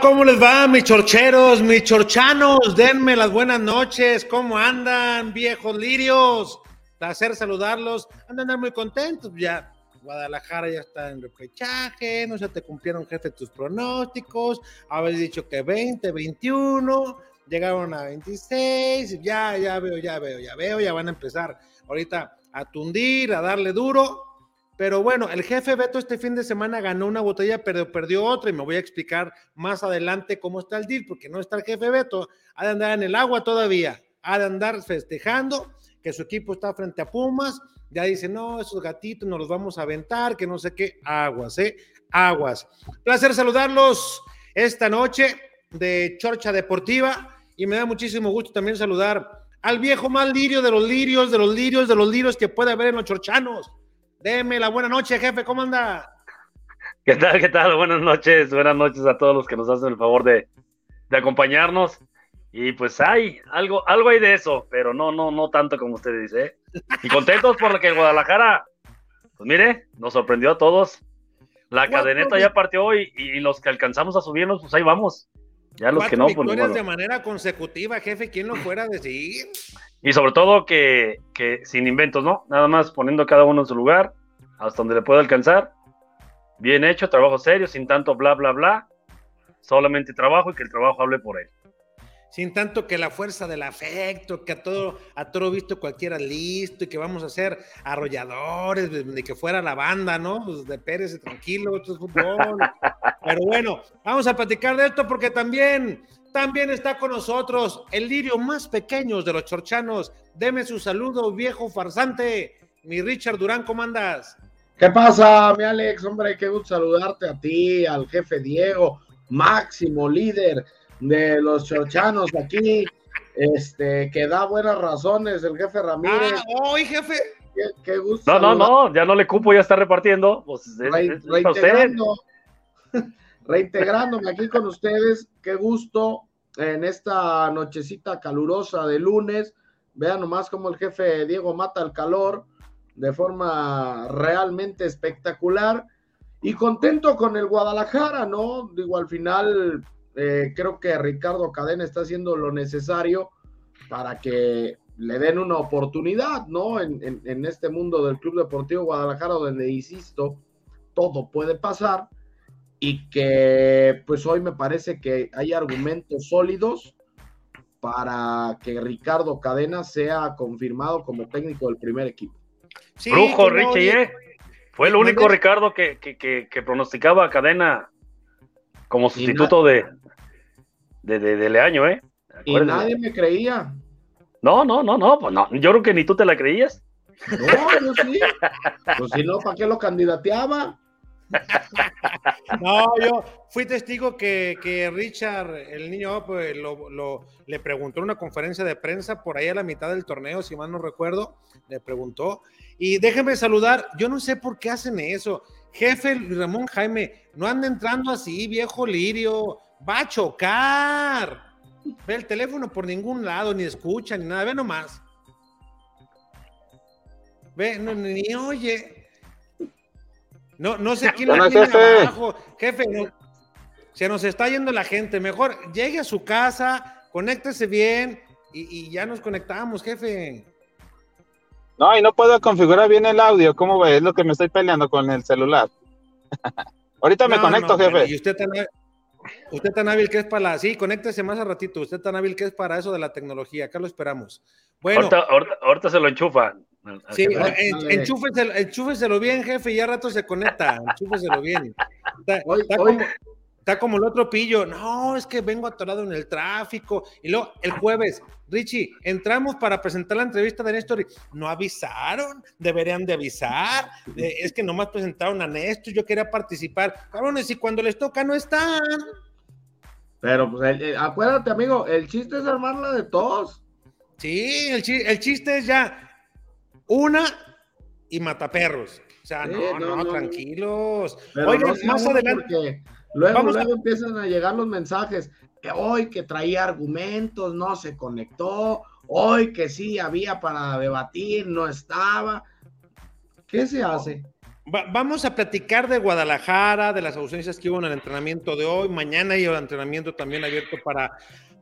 ¿Cómo les va, mis chorcheros, mis chorchanos? Denme las buenas noches. ¿Cómo andan, viejos lirios? Placer saludarlos. Andan muy contentos. Ya Guadalajara ya está en repechaje, no se te cumplieron, jefe, tus pronósticos. Habéis dicho que 20, 21, llegaron a 26. Ya, ya veo, ya veo, ya veo. Ya van a empezar ahorita a tundir, a darle duro pero bueno, el jefe Beto este fin de semana ganó una botella, pero perdió otra y me voy a explicar más adelante cómo está el deal, porque no está el jefe Beto, ha de andar en el agua todavía, ha de andar festejando que su equipo está frente a Pumas, ya dice, no, esos gatitos nos los vamos a aventar, que no sé qué, aguas, ¿eh? Aguas. Placer saludarlos esta noche de Chorcha Deportiva y me da muchísimo gusto también saludar al viejo mal lirio de los lirios, de los lirios, de los lirios que puede haber en los chorchanos Deme la buena noche, jefe, ¿cómo anda? ¿Qué tal? ¿Qué tal? Buenas noches, buenas noches a todos los que nos hacen el favor de, acompañarnos. Y pues hay algo, algo hay de eso, pero no, no, no tanto como usted dice. ¿eh? Y contentos por lo que Guadalajara, pues mire, nos sorprendió a todos. La cadeneta ya partió hoy y, los que alcanzamos a subirnos, pues ahí vamos. Ya los que no, pues victorias de manera consecutiva, jefe, ¿quién lo fuera a decir? Y sobre todo que, sin inventos, ¿no? Nada más poniendo cada uno en su lugar, hasta donde le pueda alcanzar. Bien hecho, trabajo serio, sin tanto bla, bla, bla. Solamente trabajo y que el trabajo hable por él. Sin tanto que la fuerza del afecto, que a todo, a todo visto cualquiera listo y que vamos a ser arrolladores, de, que fuera la banda, ¿no? Pues de Pérez, tranquilo, esto es fútbol. Pero bueno, vamos a platicar de esto porque también también está con nosotros el lirio más pequeño de los chorchanos. Deme su saludo, viejo farsante. Mi Richard Durán, ¿cómo andas? ¿Qué pasa, mi Alex? Hombre, qué gusto saludarte a ti, al jefe Diego, máximo líder de los chorchanos aquí, este, que da buenas razones, el jefe Ramírez. Ah, hoy, jefe. Qué, gusto. No, no, no, ya no le cupo, ya está repartiendo. Pues, reintegrando, reintegrándome aquí con ustedes. Qué gusto en esta nochecita calurosa de lunes. Vean nomás cómo el jefe Diego mata el calor. de forma realmente espectacular y contento con el Guadalajara, ¿no? Digo, al final eh, creo que Ricardo Cadena está haciendo lo necesario para que le den una oportunidad, ¿no? En, en, este mundo del Club Deportivo Guadalajara, donde, insisto, todo puede pasar y que pues hoy me parece que hay argumentos sólidos para que Ricardo Cadena sea confirmado como técnico del primer equipo. Brujo, Richie, ¿eh? Fue el único Ricardo que, que, pronosticaba a Cadena como sustituto de, de, de, Leaño, ¿eh? Y nadie me creía. No, no, no, no, pues no, yo creo que ni tú te la creías. No, yo sí. Pues si no, ¿para qué lo candidateaba? No, yo fui testigo que, Richard, el niño, pues, lo, le preguntó en una conferencia de prensa por ahí a la mitad del torneo, si mal no recuerdo, le preguntó. Y déjenme saludar, yo no sé por qué hacen eso. Jefe Ramón Jaime, no anda entrando así, viejo lirio, va a chocar. Ve el teléfono por ningún lado, ni escucha, ni nada, ve nomás. Ve, ni oye. No, no sé quién la tiene abajo. Jefe, se nos está yendo la gente. Mejor llegue a su casa, conéctese bien y, ya nos conectamos, jefe. No, y no puedo configurar bien el audio. ¿Cómo ve? Es lo que me estoy peleando con el celular. Ahorita me conecto, jefe. Y usted tan, usted tan hábil que es para la. Sí, conéctese más a ratito. Usted tan hábil que es para eso de la tecnología. Acá lo esperamos. Bueno. ahorita se lo enchufan. Sí, enchúfeselo, bien, jefe, y ya rato se conecta. Enchúfeselo bien. Está, como, el otro pillo. No, es que vengo atorado en el tráfico. Y luego, el jueves, Richie, entramos para presentar la entrevista de Néstor. Y, no avisaron, deberían de avisar. Eh, es que nomás presentaron a Néstor, yo quería participar. Cabrones, y cuando les toca no están. Pero, pues, acuérdate, amigo, el chiste es armarla de todos. Sí, el, el chiste es ya una y mataperros. O sea, no, no, tranquilos. Oigan, más adelante. Luego, luego empiezan a llegar los mensajes. Que hoy que traía argumentos, no se conectó. Hoy que sí había para debatir, no estaba. ¿Qué se hace? vamos a platicar de Guadalajara, de las ausencias que hubo en el entrenamiento de hoy. Mañana hay el entrenamiento también abierto para,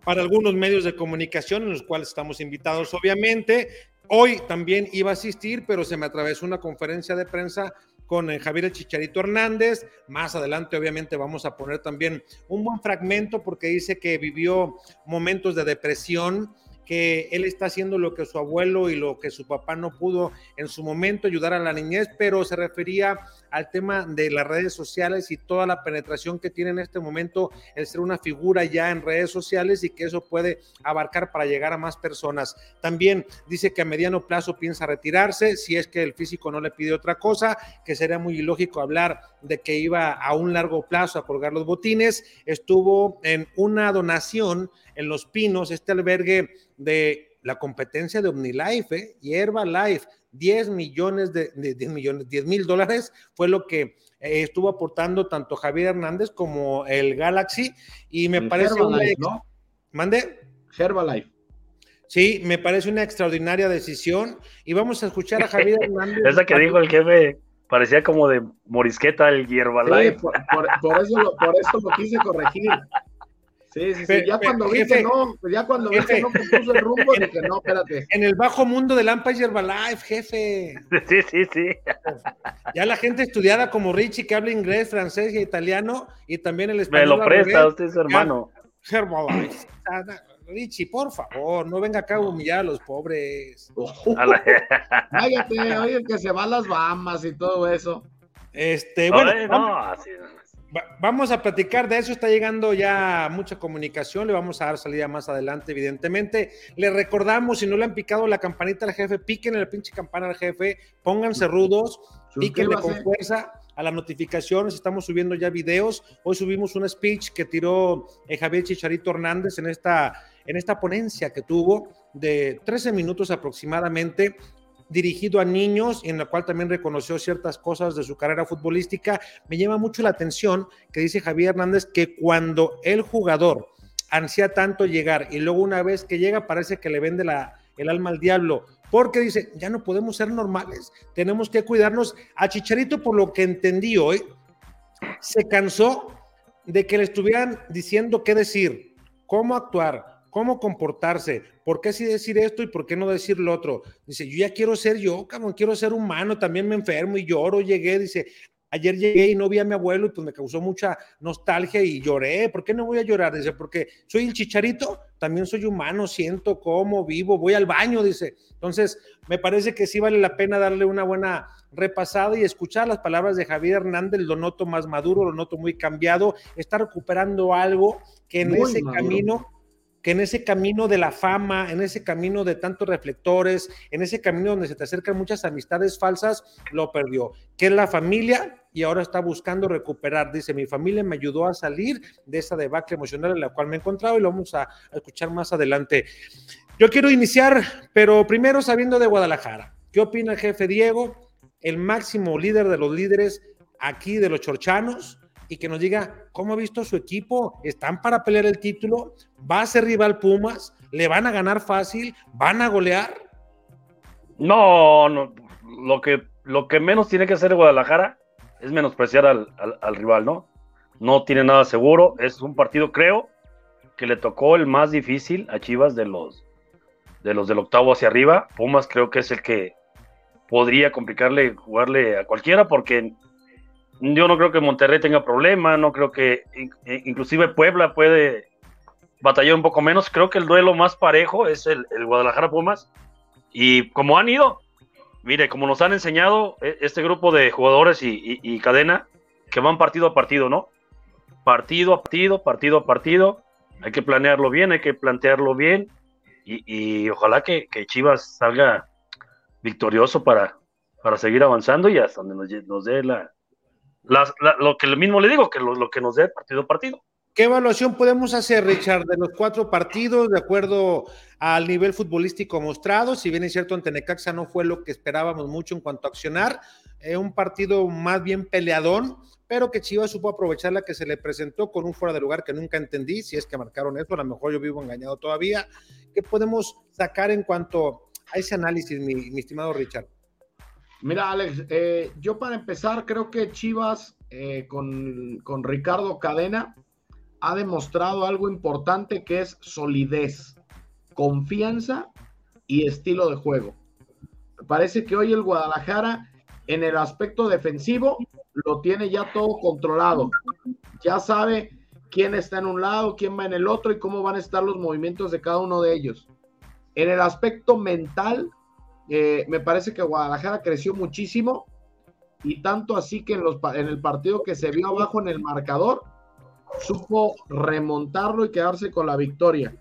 para algunos medios de comunicación, en los cuales estamos invitados, obviamente. Hoy también iba a asistir, pero se me atravesó una conferencia de prensa con eh, Javier Chicharito Hernández. Más adelante, obviamente, vamos a poner también un buen fragmento porque dice que vivió momentos de depresión que él está haciendo lo que su abuelo y lo que su papá no pudo en su momento ayudar a la niñez, pero se refería al tema de las redes sociales y toda la penetración que tiene en este momento el ser una figura ya en redes sociales y que eso puede abarcar para llegar a más personas. También dice que a mediano plazo piensa retirarse, si es que el físico no le pide otra cosa, que sería muy ilógico hablar de que iba a un largo plazo a colgar los botines. Estuvo en una donación en Los Pinos, este albergue de la competencia de OmniLife, ¿eh? Hierba Life, 10 millones de, 10 millones, 10 mil dólares fue lo que eh, estuvo aportando tanto Javier Hernández como el Galaxy y me parece Herbalife, ¿no? mande Herbalife. Sí, me parece una extraordinaria decisión y vamos a escuchar a Javier Hernández. Esa que dijo el jefe parecía como de morisqueta el Herbalife. Sí, por, eso lo, por eso lo quise corregir. Sí, sí, sí. Ya cuando vi que no, pues ya cuando vi que no puso el rumbo, dije, no, espérate. En el bajo mundo del Empire Herbalife, jefe. Sí, sí, sí. Ya la gente estudiada como Richie, que habla inglés, francés y italiano, y también el español. Me lo presta, usted es hermano. Herbalife. Richie, por favor, no venga acá a humillar a los pobres. Cállate, oye, que se van las Bahamas y todo eso. Este, bueno. no, así no vamos a platicar de eso, está llegando ya mucha comunicación, le vamos a dar salida más adelante, evidentemente. Le recordamos, si no le han picado la campanita al jefe, piquen la pinche campana al jefe, pónganse rudos, píquenle con fuerza a las notificaciones, estamos subiendo ya videos. Hoy subimos un speech que tiró eh, Javier Chicharito Hernández en esta, en esta ponencia que tuvo de 13 minutos aproximadamente dirigido a niños en la cual también reconoció ciertas cosas de su carrera futbolística. Me llama mucho la atención que dice Javier Hernández que cuando el jugador ansía tanto llegar y luego una vez que llega parece que le vende la, el alma al diablo porque dice, ya no podemos ser normales, tenemos que cuidarnos. A Chicharito, por lo que entendí hoy, se cansó de que le estuvieran diciendo qué decir, cómo actuar, cómo comportarse, por qué sí decir esto y por qué no decir lo otro. Dice, yo ya quiero ser yo, cabrón, quiero ser humano, también me enfermo y lloro, llegué, dice, Ayer llegué y no vi a mi abuelo y pues me causó mucha nostalgia y lloré. ¿Por qué no voy a llorar? Dice, porque soy el chicharito, también soy humano, siento cómo vivo, voy al baño, dice. Entonces, me parece que sí vale la pena darle una buena repasada y escuchar las palabras de Javier Hernández, lo noto más maduro, lo noto muy cambiado, está recuperando algo que en ese camino que en ese camino de la fama, en ese camino de tantos reflectores, en ese camino donde se te acercan muchas amistades falsas, lo perdió, que es la familia y ahora está buscando recuperar. Dice, mi familia me ayudó a salir de esa debacle emocional en la cual me he encontrado y lo vamos a, escuchar más adelante. Yo quiero iniciar, pero primero sabiendo de Guadalajara. ¿Qué opina el jefe Diego, el máximo líder de los líderes aquí de los chorchanos? Y que nos diga cómo ha visto su equipo, están para pelear el título, va a ser rival Pumas, le van a ganar fácil, van a golear. No, no, lo que, lo que menos tiene que hacer Guadalajara es menospreciar al, rival, ¿no? No tiene nada seguro, es un partido, creo, que le tocó el más difícil a Chivas de los, de los del octavo hacia arriba. Pumas creo que es el que podría complicarle jugarle a cualquiera porque yo no creo que Monterrey tenga problema, no creo que e, inclusive Puebla puede batallar un poco menos. Creo que el duelo más parejo es el, Guadalajara Pumas. Y como han ido, mire, como nos han enseñado e, este grupo de jugadores y, cadena, que van partido a partido, ¿no? Partido a partido, partido a partido. Hay que planearlo bien, hay que plantearlo bien. Y, ojalá que, Chivas salga victorioso para, para seguir avanzando y hasta donde nos dé la, lo que mismo le digo, que lo, que nos dé partido a partido. ¿Qué evaluación podemos hacer, Richard, de los cuatro partidos de acuerdo al nivel futbolístico mostrado? Si bien es cierto, ante Necaxa no fue lo que esperábamos mucho en cuanto a accionar, eh, un partido más bien peleadón, pero que Chivas supo aprovechar la que se le presentó con un fuera de lugar que nunca entendí, si es que marcaron eso, a lo mejor yo vivo engañado todavía. ¿Qué podemos sacar en cuanto a ese análisis, mi estimado Richard? Mira, Alex, eh, yo para empezar creo que Chivas eh, con, con, Ricardo Cadena ha demostrado algo importante que es solidez, confianza y estilo de juego. Parece que hoy el Guadalajara en el aspecto defensivo lo tiene ya todo controlado. Ya sabe quién está en un lado, quién va en el otro y cómo van a estar los movimientos de cada uno de ellos. En el aspecto mental, eh, me parece que Guadalajara creció muchísimo y tanto así que en, los, en el partido que se vio abajo en el marcador, supo remontarlo y quedarse con la victoria.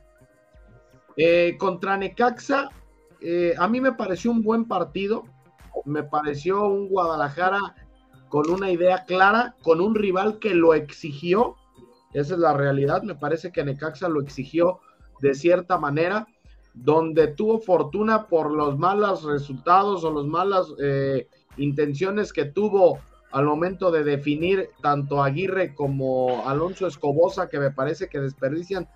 Eh, contra Necaxa, eh, a mí me pareció un buen partido, me pareció un Guadalajara con una idea clara, con un rival que lo exigió, esa es la realidad, me parece que Necaxa lo exigió de cierta manera donde tuvo fortuna por los malos resultados o las malas eh, intenciones que tuvo al momento de definir tanto Aguirre como Alonso Escobosa, que me parece que desperdician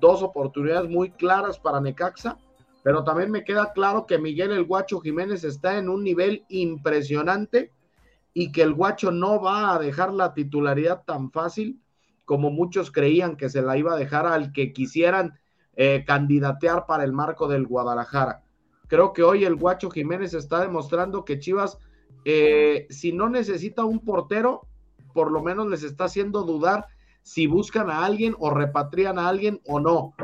dos oportunidades muy claras para Necaxa, pero también me queda claro que Miguel el Guacho Jiménez está en un nivel impresionante y que el Guacho no va a dejar la titularidad tan fácil como muchos creían que se la iba a dejar al que quisieran eh, candidatear para el marco del Guadalajara. Creo que hoy el Guacho Jiménez está demostrando que Chivas, eh, si no necesita un portero, por lo menos les está haciendo dudar si buscan a alguien o repatrian a alguien o no.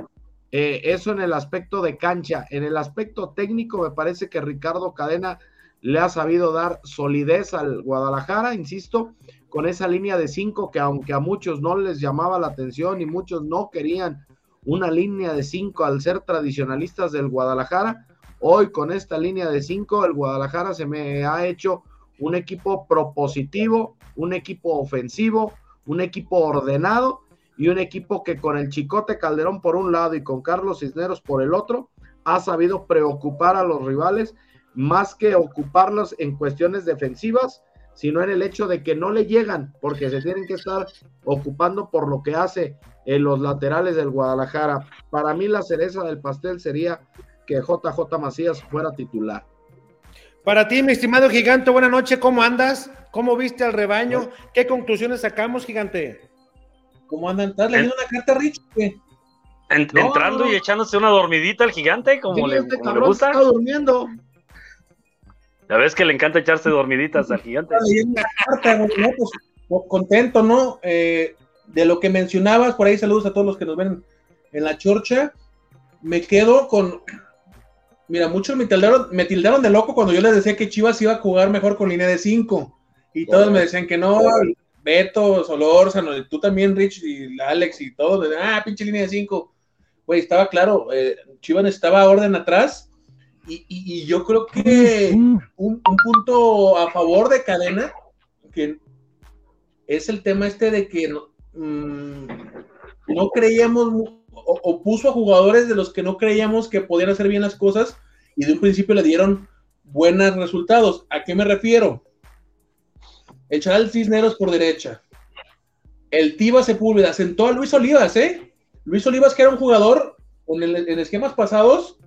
Eh, eso en el aspecto de cancha. En el aspecto técnico, me parece que Ricardo Cadena le ha sabido dar solidez al Guadalajara, insisto, con esa línea de cinco que aunque a muchos no les llamaba la atención y muchos no querían una línea de cinco al ser tradicionalistas del Guadalajara. Hoy con esta línea de cinco, el Guadalajara se me ha hecho un equipo propositivo, un equipo ofensivo, un equipo ordenado y un equipo que con el Chicote Calderón por un lado y con Carlos Cisneros por el otro, ha sabido preocupar a los rivales más que ocuparlos en cuestiones defensivas, sino en el hecho de que no le llegan, porque se tienen que estar ocupando por lo que hace en los laterales del Guadalajara. Para mí la cereza del pastel sería que JJ Macías fuera titular. Para ti, mi estimado gigante, buena noche, ¿cómo andas? ¿Cómo viste al rebaño? ¿Qué conclusiones sacamos, gigante? ¿Cómo andan? ¿Estás leyendo una carta, Rich? Entrando no. y echándose una dormidita al gigante, como, le, este como le gusta. está durmiendo. Ya ves que le encanta echarse dormiditas al gigante. Estaba pues, co- contento, ¿no? Eh, de lo que mencionabas, por ahí saludos a todos los que nos ven en la chorcha. Me quedo con. Mira, muchos me tildaron, me tildaron de loco cuando yo les decía que Chivas iba a jugar mejor con línea de 5. Y todos me decían que no, Beto, Solórzano, tú también, Rich, y Alex y todos. Ah, pinche línea de 5. Güey, estaba claro, eh, Chivas necesitaba orden atrás. Y, y- y yo creo que un, un punto a favor de Cadena, que es el tema este de que no, mm, no creíamos o, o puso a jugadores de los que no creíamos que podían hacer bien las cosas y de un principio le dieron buenos resultados. ¿A qué me refiero? El Charal Cisneros por derecha. El Tiva Sepúlveda sentó a Luis Olivas, ¿eh? Luis Olivas, que era un jugador el- en esquemas pasados,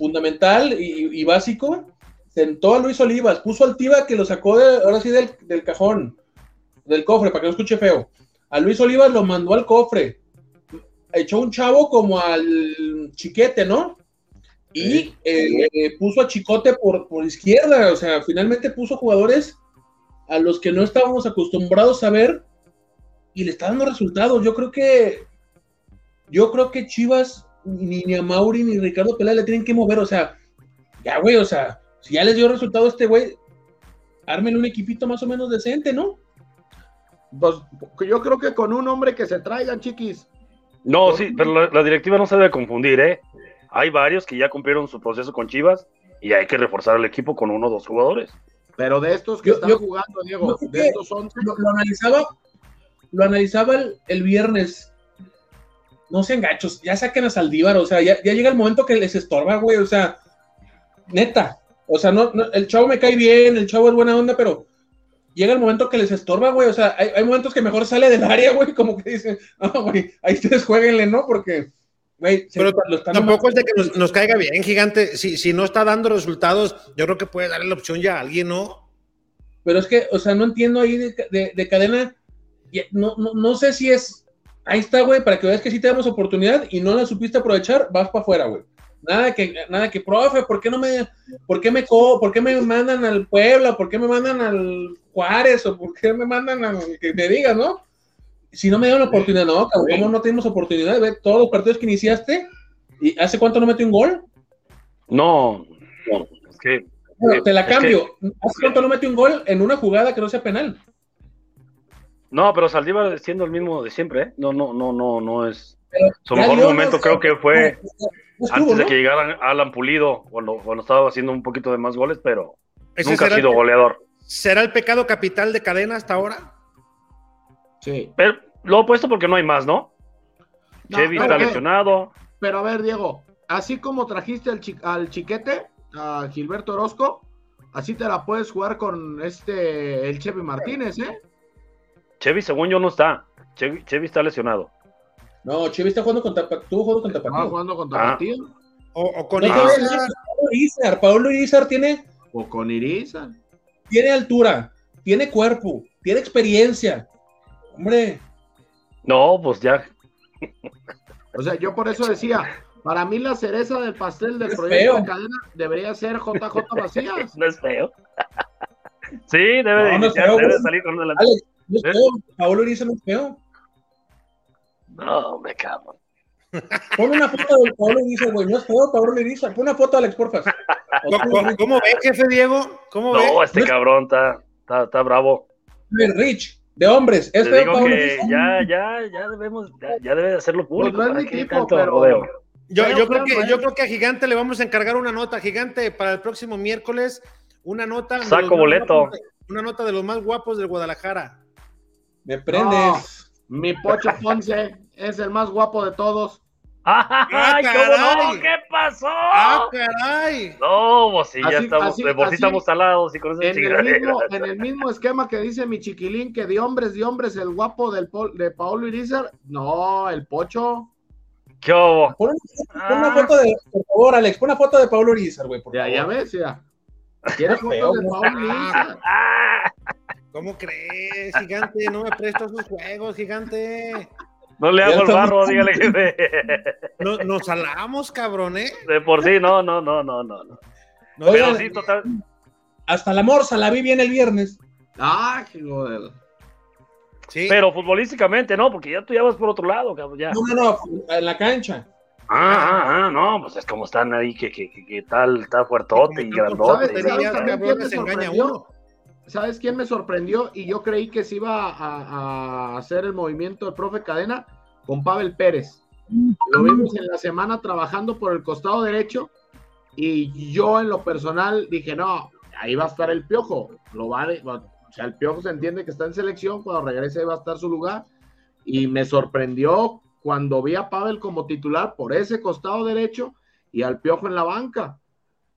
fundamental y, y básico, sentó a Luis Olivas, puso al Tiva que lo sacó de, ahora sí del, del cajón, del cofre, para que no escuche feo. A Luis Olivas lo mandó al cofre. Echó un chavo como al chiquete, ¿no? Y eh, eh, puso a Chicote por, por izquierda, o sea, finalmente puso jugadores a los que no estábamos acostumbrados a ver y le está dando resultados. Yo creo que yo creo que Chivas ni, ni a Mauri ni Ricardo Peláez le tienen que mover, o sea, ya güey, o sea, si ya les dio resultado a este güey, ármenle un equipito más o menos decente, ¿no? Pues yo creo que con un hombre que se traigan, chiquis. No, sí, pero la, la directiva no se debe confundir, ¿eh? Hay varios que ya cumplieron su proceso con Chivas y hay que reforzar el equipo con uno o dos jugadores. Pero de estos que Yo- están yo- jugando, Diego, de estos 11, Lo, lo analizaba, lo analizaba el, el viernes. No sean gachos, ya saquen a Saldívar, o sea, ya, ya llega el momento que les estorba, güey, o sea, neta, o sea, no, no, el chavo me cae bien, el chavo es buena onda, pero llega el momento que les estorba, güey, o sea, hay, hay momentos que mejor sale del área, güey, como que dicen, ah, güey, ahí ustedes jueguenle, ¿no? Porque, güey, Pero Tampoco es de que nos, nos caiga bien, gigante. Si, si no está dando resultados, yo creo que puede darle la opción ya a alguien, ¿no? Pero es que, o sea, no entiendo ahí de, de- de cadena. No, no, no sé si es. Ahí está, güey, para que veas que sí tenemos oportunidad y no la supiste aprovechar, vas para afuera, güey. Nada que, nada que, profe, ¿por qué no me, por qué me, co, por qué me mandan al Puebla, por qué me mandan al Juárez o por qué me mandan al que me digas, ¿no? Si no me dieron la oportunidad, no, cabrón, ¿cómo no tenemos oportunidad? Ve todos los partidos que iniciaste y ¿hace cuánto no metió un gol? No, no, es que Bueno, te la que- cambio. ¿Hace cuánto no metió un gol en una jugada que no sea penal? No, pero Saldívar siendo el mismo de siempre, ¿eh? No, no, no, no, no es. Pero Su mejor momento ¿no? creo que fue No, no estuvo, antes de ¿no? que llegara Alan Pulido, cuando, cuando estaba haciendo un poquito de más goles, pero nunca ha sido el, goleador. será el pecado capital de cadena hasta ahora. sí. Pero lo he puesto porque no hay más, ¿no? No, Chevy pero, está lesionado. Pero a ver, Diego, así como trajiste al, chi- al chiquete, a Gilberto Orozco, así te la puedes jugar con este, el Chevy Martínez, ¿eh? Chevy, según yo, no está. Chevy, Chevy está lesionado. No, Chivas está jugando contra, estuvo jugando contra Estaba Tapatío. jugando contra Ah. Tapatío O, o con No Pablo Irizar, Pablo Irizar tiene, o con Iriza. tiene altura, tiene cuerpo, tiene experiencia. Hombre, No, pues ya. O sea, yo por eso decía, para mí la cereza del pastel del proyecto feo. de cadena debería ser JJ Macías. No es feo. sí, debe de No, no es iniciar, feo, debe salir con un delantero. Alex, no es ¿Eh? feo, Pablo Irizar no es feo. No, me cago. Pon una foto de Pablo Irizar, güey, no es feo Pablo Irizar. Pon una foto, Alex, porfa. ¿Cómo, cómo- cómo ve, jefe Diego? ¿Cómo? No, este cabrón está, está, está bravo. Rich, de hombres, es Te feo digo Pablo que Irizar. ya, ya, ya debemos, ya, ya debe de hacerlo público. Pues no es ¿para mi qué tipo, tanto pero- rodeo? Yo, yo creo que, yo creo que a Gigante le vamos a encargar una nota. Gigante, para el próximo miércoles, una nota. Saco boleto. guapos una nota de los más guapos del Guadalajara. Me prendes. Mi Pocho Ponce es el más guapo de todos. ¡Ay, cómo caray! no! ¿Qué pasó? ¡Ah, caray! No, pues sí, ya Así- estamos, así- de por sí así- estamos salados y con En el, mismo, en el mismo esquema que dice mi chiquilín, que de hombres, de hombres, el guapo del Pol- de Paolo Irizar. No, el Pocho. ¿Qué hubo? Pon, una- pon una Ah. foto de, por favor, Alex, pon una foto de Pablo Urizar, güey, por Ya, favor. ya ves, ya. ¿Quieres fotos de. Pablo Irizar? ¿Cómo crees, gigante? No me presto sus juegos, gigante. no le Ya hago el barro, dígale que No- nos salamos, cabrón, ¿eh? de por sí, no, no, no, no, no. no. Pero sí, total. Hasta la morsa la vi bien el viernes. Ah, qué joder. sí. Pero futbolísticamente, no, porque ya tú ya vas por otro lado, cabrón, ya. No, no, no, en la cancha. Ah, ah, ah, no, pues es como están ahí, que, que, que, que tal, está fuertote y grandote. ¿Sabes? y- ¿Sabes tonterías, también cabrón, ¿Sabes quién me sorprendió? Y yo creí que se iba a, a hacer el movimiento del profe Cadena con Pavel Pérez. Lo vimos en la semana trabajando por el costado derecho y yo en lo personal dije, no, ahí va a estar el piojo. Lo vale, o sea, el piojo se entiende que está en selección, cuando regrese va a estar su lugar. Y me sorprendió cuando vi a Pavel como titular por ese costado derecho y al piojo en la banca.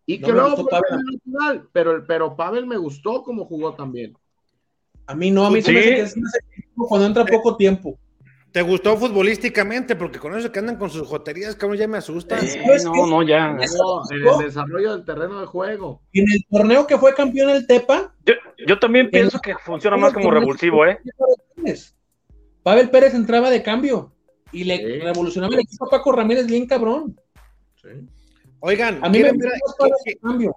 Y No que gustó fue Pavel. el natural, pero, pero Pavel me gustó como jugó también. A mí no, a mí se me Sí. hace que es más efectivo cuando entra poco tiempo. ¿Te gustó futbolísticamente? Porque con eso que andan con sus joterías, cabrón, ya me asustan. Sí, ¿Sabes no, no, ya. No, en el desarrollo del terreno de juego. Y en el torneo que fue campeón el Tepa, Yo, yo también pienso que funciona más como revulsivo, ¿eh? Pavel Pérez entraba de cambio y le Sí. revolucionaba el equipo a Paco Ramírez bien cabrón. Oigan, A mí me ¿quieren ver, cambio.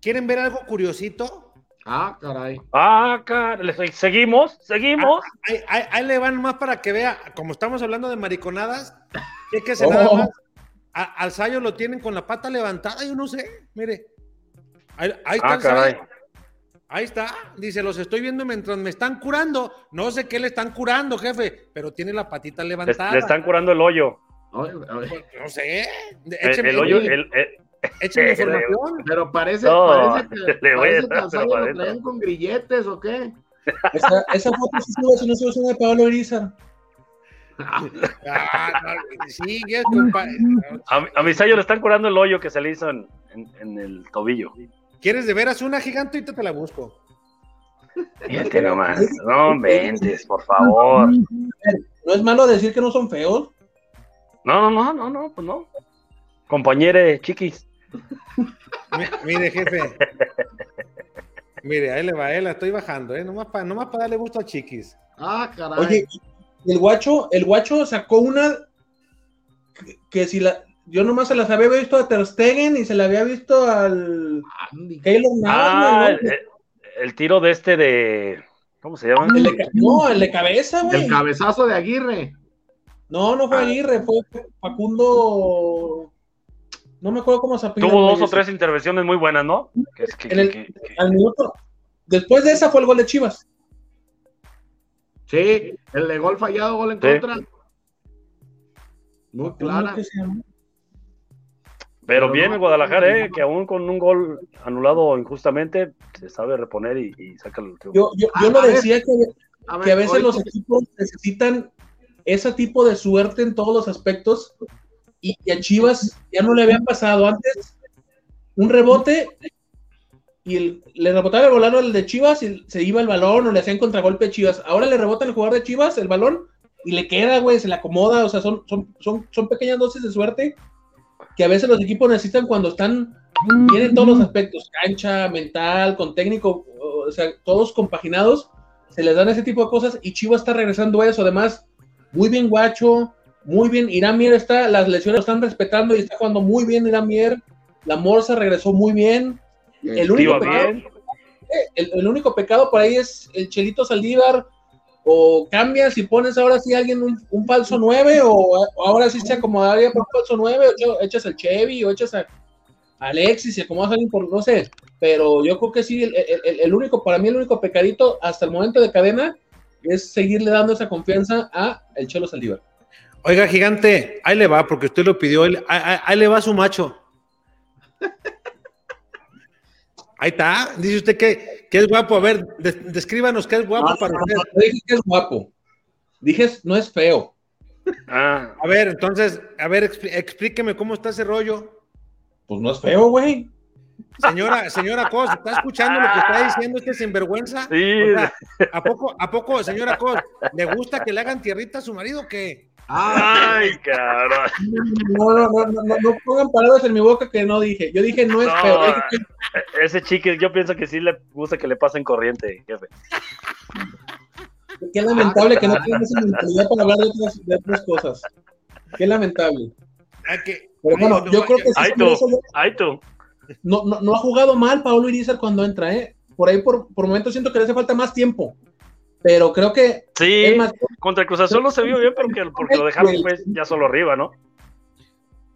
quieren algo curiosito? Ah, caray. Ah, car- le- seguimos, seguimos. Ahí, ahí- ahí le van más para que vea, como estamos hablando de mariconadas, que se Oh. nada más. A- al Sayo lo tienen con la pata levantada, yo no sé, mire. Ahí, ahí está Ah, Sayo. caray. Ahí está, dice, los estoy viendo mientras me están curando. No sé qué le están curando, jefe, pero tiene la patita Le, levantada. le están curando el hoyo. No sé. Écheme, el hoyo, el, el- écheme el- información. Pero parece, No, parece que, le voy a parece dar lo traían con grilletes o qué. Esa, esa foto sí sube, si no sube, sube de Pablo Urizar. Ah, no, sí, a, a mi Sayo le están curando el hoyo que se le hizo en, en- en el tobillo. ¿Quieres de veras una gigante? Ahorita te la busco. Fíjate nomás. No inventes, por favor. No es malo decir que no son feos. No, no, no, no, no, pues no. Compañere chiquis. Mi- Mire, jefe. Mire, ahí le va, eh, la estoy bajando, ¿eh? Nomás para nomás pa darle gusto a Chiquis. Ah, caray. Oye, el guacho, el guacho sacó una que, que si la, yo nomás se las había visto a Ter Stegen y se la había visto al. Keylor Ah, Navas, el, tiro de este de. ¿Cómo se llama? El de ca- no, el de cabeza, güey. El cabezazo de Aguirre. No, no fue Aguirre, fue Facundo. No me acuerdo cómo se apellida. Tuvo dos o ese. tres intervenciones muy buenas, ¿no? Que es que- En el- que- que- Al minuto. Después de esa fue el gol de Chivas. Sí, el de gol fallado, gol en Sí. contra. Muy ¿Cómo clara. Pero bien el Guadalajara, ¿eh? Que aún con un gol anulado injustamente se sabe reponer y, y saca el triunfo. Yo, yo, yo lo decía que, A que a ver, veces los equipos necesitan ese tipo de suerte en todos los aspectos y, a Chivas ya no le había pasado antes un rebote y le rebotaba el volano al de Chivas y se iba el balón o le hacían contragolpe a Chivas. Ahora le rebota el jugador de Chivas el balón y le queda, güey, se le acomoda. O sea, son, son, son, son pequeñas dosis de suerte que a veces los equipos necesitan cuando están bien en todos los aspectos, cancha, mental, con técnico, o sea, todos compaginados, se les dan ese tipo de cosas y Chivas está regresando a eso. Además, muy bien Guacho, muy bien, Irán Mier está, las lesiones lo están respetando y está jugando muy bien Irán Mier, la Morsa regresó muy bien. El único, pecado, bien. el, el único pecado por ahí es el Chelito Saldívar, o cambias y pones ahora sí a alguien un, un falso 9, o, o ahora sí se acomodaría por un falso 9, o echas al Chevy, o echas a Alexis y acomodas a alguien por, no sé, pero yo creo que sí, el, el- el- el único, para mí el único pecadito hasta el momento de cadena es seguirle dando esa confianza a el Chelo Saldívar. Oiga, gigante, ahí le va, porque usted lo pidió, ahí, ahí- ahí le va su macho. Ahí está, dice usted que, que es guapo. A ver, des- descríbanos qué es guapo No, para no, usted. no, no dije que es guapo, dije no es feo. Ah, A ver, entonces, a ver, expl- explíqueme cómo está ese rollo. Pues no es feo, güey. Señora, señora Cos, ¿está escuchando lo que está diciendo este sinvergüenza? Sí. O sea, ¿a poco, a poco, señora Cos, le gusta que le hagan tierrita a su marido o qué? Ay, cabrón. No, no, no, no, no, no pongan palabras en mi boca que no dije. Yo dije no es No, que- Ese chique, yo pienso que sí le gusta que le pasen corriente, jefe. Qué lamentable que no tengan esa mentalidad para hablar de otras, de otras cosas. Qué lamentable. Que- Pero bueno, Ay, yo creo que sí Ay, tú. Ay, tú. No, no, no ha jugado mal Pablo Irizar cuando entra, ¿eh? Por ahí por, por momentos siento que le hace falta más tiempo. Pero creo que Sí, es más contra el Cruz Azul no se vio bien porque, porque lo dejaron pues ya solo arriba, ¿no?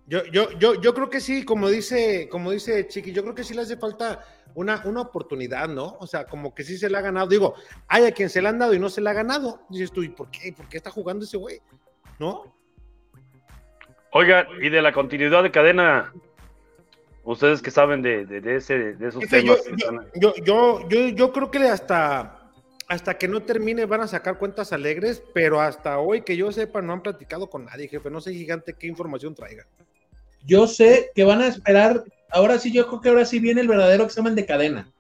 Yo, yo, yo, yo creo que sí, como dice, como dice Chiqui, yo creo que sí le hace falta una, una oportunidad, ¿no? O sea, como que sí se le ha ganado. Digo, hay a quien se le han dado y no se le ha ganado. Dices tú, ¿y por qué? ¿Por qué está jugando ese güey? ¿No? Oiga, y de la continuidad de cadena, ustedes que saben de, de, de ese, de esos temas. yo, yo, yo, yo, yo creo que hasta, hasta que no termine van a sacar cuentas alegres, pero hasta hoy que yo sepa no han platicado con nadie, jefe. No sé, gigante, qué información traiga. yo sé que van a esperar, ahora sí, yo creo que ahora sí viene el verdadero examen de cadena.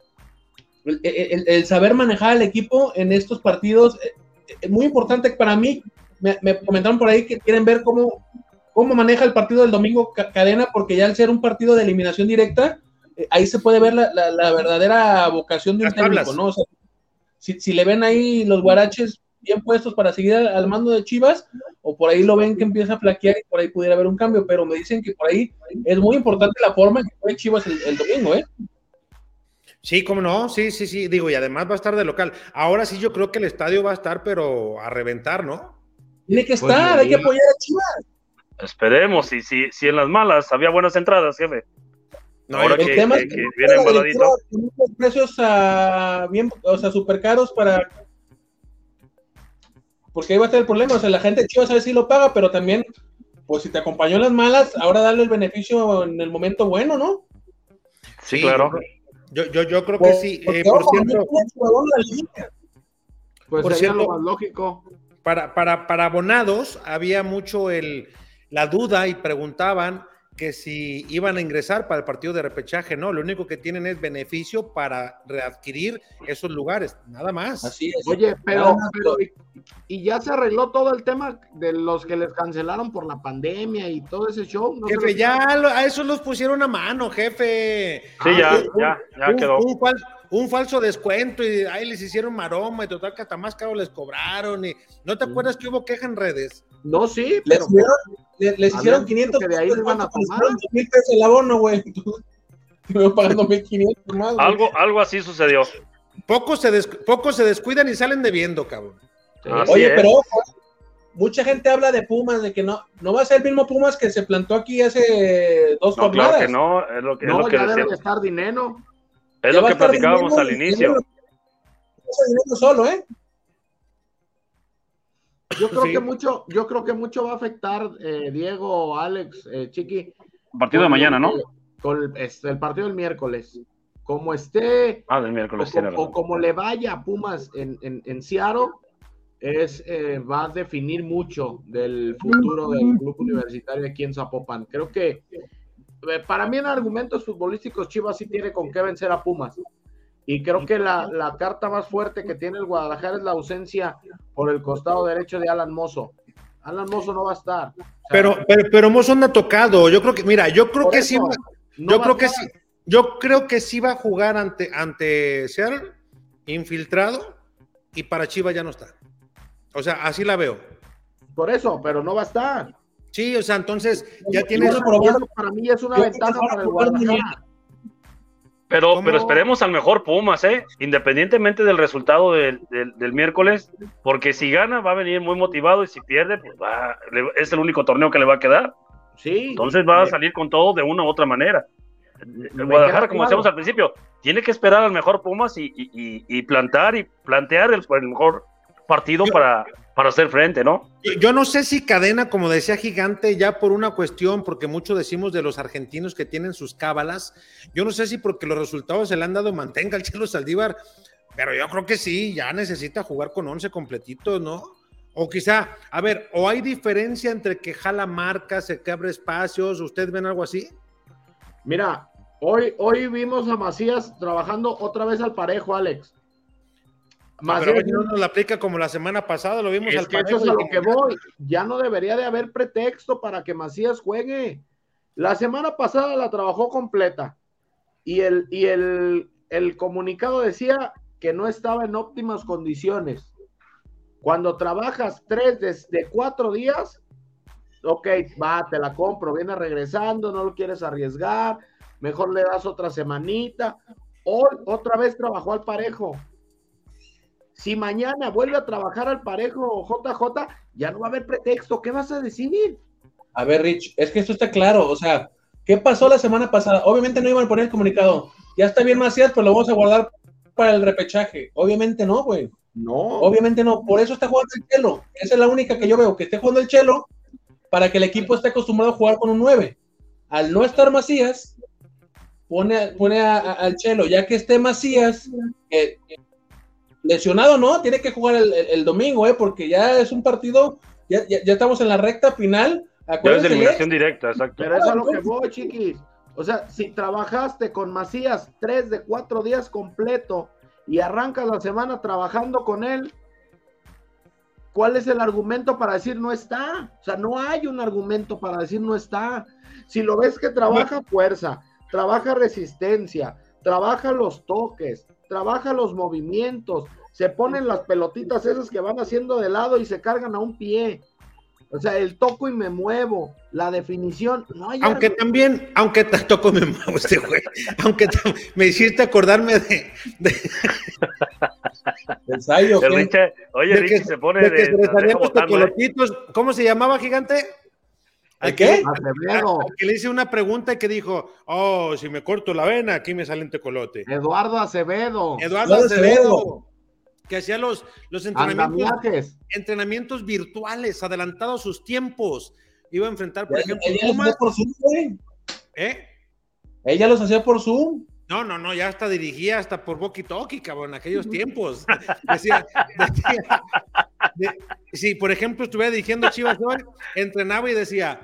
El, el- el saber manejar al equipo en estos partidos eh, es muy importante para mí. Me, me comentaron por ahí que quieren ver cómo, cómo maneja el partido del domingo ca- cadena, porque ya al ser un partido de eliminación directa, eh, ahí se puede ver la, la- la verdadera vocación de un técnico, tablas. ¿no? O sea, si, si le ven ahí los guaraches bien puestos para seguir al, al mando de Chivas, o por ahí lo ven que empieza a flaquear y por ahí pudiera haber un cambio, pero me dicen que por ahí es muy importante la forma en que juegue Chivas el, el domingo, ¿eh? Sí, cómo no, sí, sí, sí, digo, y además va a estar de local. Ahora sí yo creo que el estadio va a estar, pero a reventar, ¿no? Tiene que Pues estar, hay que apoyar a Chivas. Esperemos, y si, si en las malas había buenas entradas, jefe. No, Ahora El que- tema que- es que que viene embaladito. precios ah, bien, o sea, súper caros para. Porque ahí va a estar el problema. O sea, la gente de Chivas a ver si lo paga, pero también, pues si te acompañó en las malas, ahora darle el beneficio en el momento bueno, ¿no? Sí, Sí, claro. yo, yo, yo creo que Por- sí. Eh, por cierto. Pues Por sería cierto- lo más lógico. para, para, para abonados había mucho el, la duda y preguntaban que si iban a ingresar para el partido de repechaje, no, lo único que tienen es beneficio para readquirir esos lugares, nada más. Así es. Oye, pero, pero y, ya se arregló todo el tema de los que les cancelaron por la pandemia y todo ese show. ¿no se Jefe, ya lo- a eso los pusieron a mano, jefe. Sí, Ah, ya, ya, ya quedó. fal- un falso descuento y ahí les hicieron maroma y total que hasta más caro les cobraron. Y, ¿No te acuerdas que hubo queja en redes? No, sí, Les pero les, les hicieron dicho 500 que de ahí iban a tomar. 2,000 pesos el abono, güey. Pagando 1500 más. Algo, algo así sucedió. Pocos se, pocos se descuidan y salen debiendo, cabrón. Así Oye, es. pero ojo, mucha gente habla de Pumas, de que no, no va a ser el mismo Pumas que se plantó aquí hace dos No, jornadas. claro que no, es lo que, es no, lo que ya debe de estar dinero. Es Ya lo que platicábamos al inicio. Dinero solo, ¿eh? Yo creo Sí. que mucho, yo creo que mucho va a afectar eh, Diego, Alex, eh, Chiqui. Partido de mañana, ¿no? Con el, este, el partido del miércoles. Como esté Ah, del o, miércoles o razón. como le vaya a Pumas en, en, en Seattle, es, eh, va a definir mucho del futuro del club universitario aquí en Zapopan. Creo que para mí en argumentos futbolísticos Chivas sí tiene con qué vencer a Pumas. Y creo que la, la carta más fuerte que tiene el Guadalajara es la ausencia por el costado derecho de Alan Mozo. Alan Mozo no va a estar. O sea, Pero, pero, pero Mozo anda tocado. Yo creo que, mira, yo creo que eso, sí. no yo creo que sí. Yo creo que sí va a jugar ante, ante Seattle, infiltrado, y para Chivas ya no está. O sea, así la veo. Por eso, pero no va a estar. Sí, o sea, entonces ya tienes. bueno, para mí es una ventaja para el jugar Guadalajara. Pero, ¿Cómo? pero esperemos al mejor Pumas, ¿eh? Independientemente del resultado del, del- del miércoles, porque si gana va a venir muy motivado y si pierde, pues va, le- es el único torneo que le va a quedar. Sí. Entonces va a salir con todo de una u otra manera. El Guadalajara, como decíamos al principio, tiene que esperar al mejor Pumas y, y- y- y plantar y plantear el, el mejor partido Yo- para, para hacer frente, ¿no? Yo, yo no sé si cadena, como decía Gigante, ya por una cuestión, porque mucho decimos de los argentinos que tienen sus cábalas. Yo no sé si porque los resultados se le han dado mantenga al Chelo Saldívar, pero yo creo que sí, ya necesita jugar con 11 completitos, ¿no? O quizá, a ver, o hay diferencia entre que jala marcas, se que abre espacios, ¿ustedes ven algo así? Mira, hoy, hoy vimos a Macías trabajando otra vez al parejo, Alex. Pero hoy no nos la aplica como la semana pasada, lo vimos Es al que eso parejo es a y lo que voy. Ya no debería de haber pretexto para que Macías juegue. La semana pasada la trabajó completa y el, y el, el comunicado decía que no estaba en óptimas condiciones. Cuando trabajas tres de, de cuatro días, ok, va, te la compro, viene regresando, no lo quieres arriesgar, mejor le das otra semanita. Hoy otra vez trabajó al parejo. Si mañana vuelve a trabajar al parejo JJ, ya no va a haber pretexto. ¿Qué vas a decidir? A ver, Rich, es que esto está claro. O sea, ¿qué pasó la semana pasada? Obviamente no iban a poner el comunicado. Ya está bien Macías, pero lo vamos a guardar para el repechaje. Obviamente no, güey. No. Obviamente no. Por eso está jugando el Chelo. Esa es la única que yo veo, que esté jugando el Chelo para que el equipo esté acostumbrado a jugar con un 9. Al no estar Macías, pone, pone a- a- al Chelo. Ya que esté Macías, que- lesionado no, tiene que jugar el, el- el domingo, ¿eh? porque ya es un partido, ya, ya, ya estamos en la recta final. Ya es de Acuérdense, eliminación directa, exacto. Pero eso es a lo que voy, chiquis. O sea, si trabajaste con Macías tres de cuatro días completo y arrancas la semana trabajando con él, ¿cuál es el argumento para decir no está? O sea, no hay un argumento para decir no está. Si lo ves que trabaja fuerza, trabaja resistencia, trabaja los toques, trabaja los movimientos, se ponen las pelotitas esas que van haciendo de lado y se cargan a un pie. O sea, el toco y me muevo, la definición, no hay Aunque también, aunque te toco me muevo este güey, aunque me hiciste acordarme de, de- ensayo, oye, de Richie que, se pone de de, que se botando, ¿eh? tecolotitos. ¿Cómo se llamaba, gigante? ¿A qué? Que le hice una pregunta y que dijo, oh, si me corto la vena, aquí me sale un tecolote. Eduardo Acevedo, Eduardo Eduardo Acevedo, Acevedo. que hacía los, los entrenamientos, andamiajes. entrenamientos virtuales, adelantados a sus tiempos. Iba a enfrentar, por ejemplo, Ella los Pumas, hacía por Zoom, güey. ¿eh? Ella los hacía por Zoom. No, no, no, ya hasta dirigía hasta por Boki Toki, cabrón, en aquellos tiempos. Decía, decía- de- si por ejemplo estuviera dirigiendo Chivas hoy, entrenaba y decía,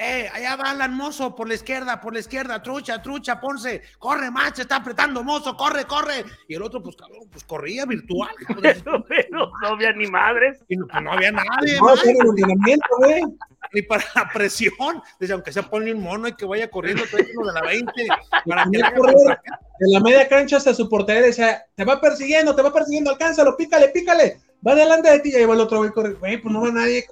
eh, allá va Alan Mozo por la izquierda, por la izquierda, trucha, trucha, Ponce, corre, macho, está apretando Mozo, corre, corre. Y el otro, pues cabrón, pues corría virtual. Pero no había ni madres. Y no, pues, no había nadie, No, más, el entrenamiento, güey. ni para la presión. Dice, aunque sea ponle un mono y que vaya corriendo, tráetelo de la 20, para que correr de la media cancha hasta su portería decía, te va persiguiendo, te va persiguiendo, alcánzalo, pícale, pícale, va delante de ti, y ahí va el otro güey corre, güey, pues no va nadie,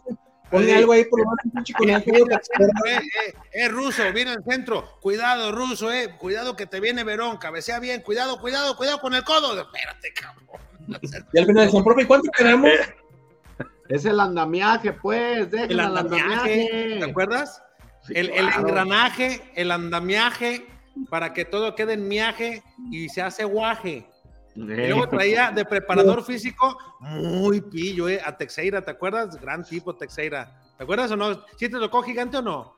ponle algo ahí por lo menos un pinche con el juego para que se corra. Eh, eh, eh, ruso, viene al centro. Cuidado, ruso, eh. Cuidado que te viene Verón. Cabecea bien. Cuidado, cuidado, cuidado con el codo. Espérate, cabrón. Y al final decían, profe, ¿y cuánto quedamos? Es el andamiaje, pues, dejen El andamiaje. andamiaje. ¿Te acuerdas? Sí, El, el engranaje, el andamiaje, para que todo quede en miaje y se hace guaje. Y luego traía de preparador físico muy pillo, eh, a Texeira, ¿te acuerdas? Gran tipo Texeira. ¿Te acuerdas o no? ¿Sí te tocó gigante o no?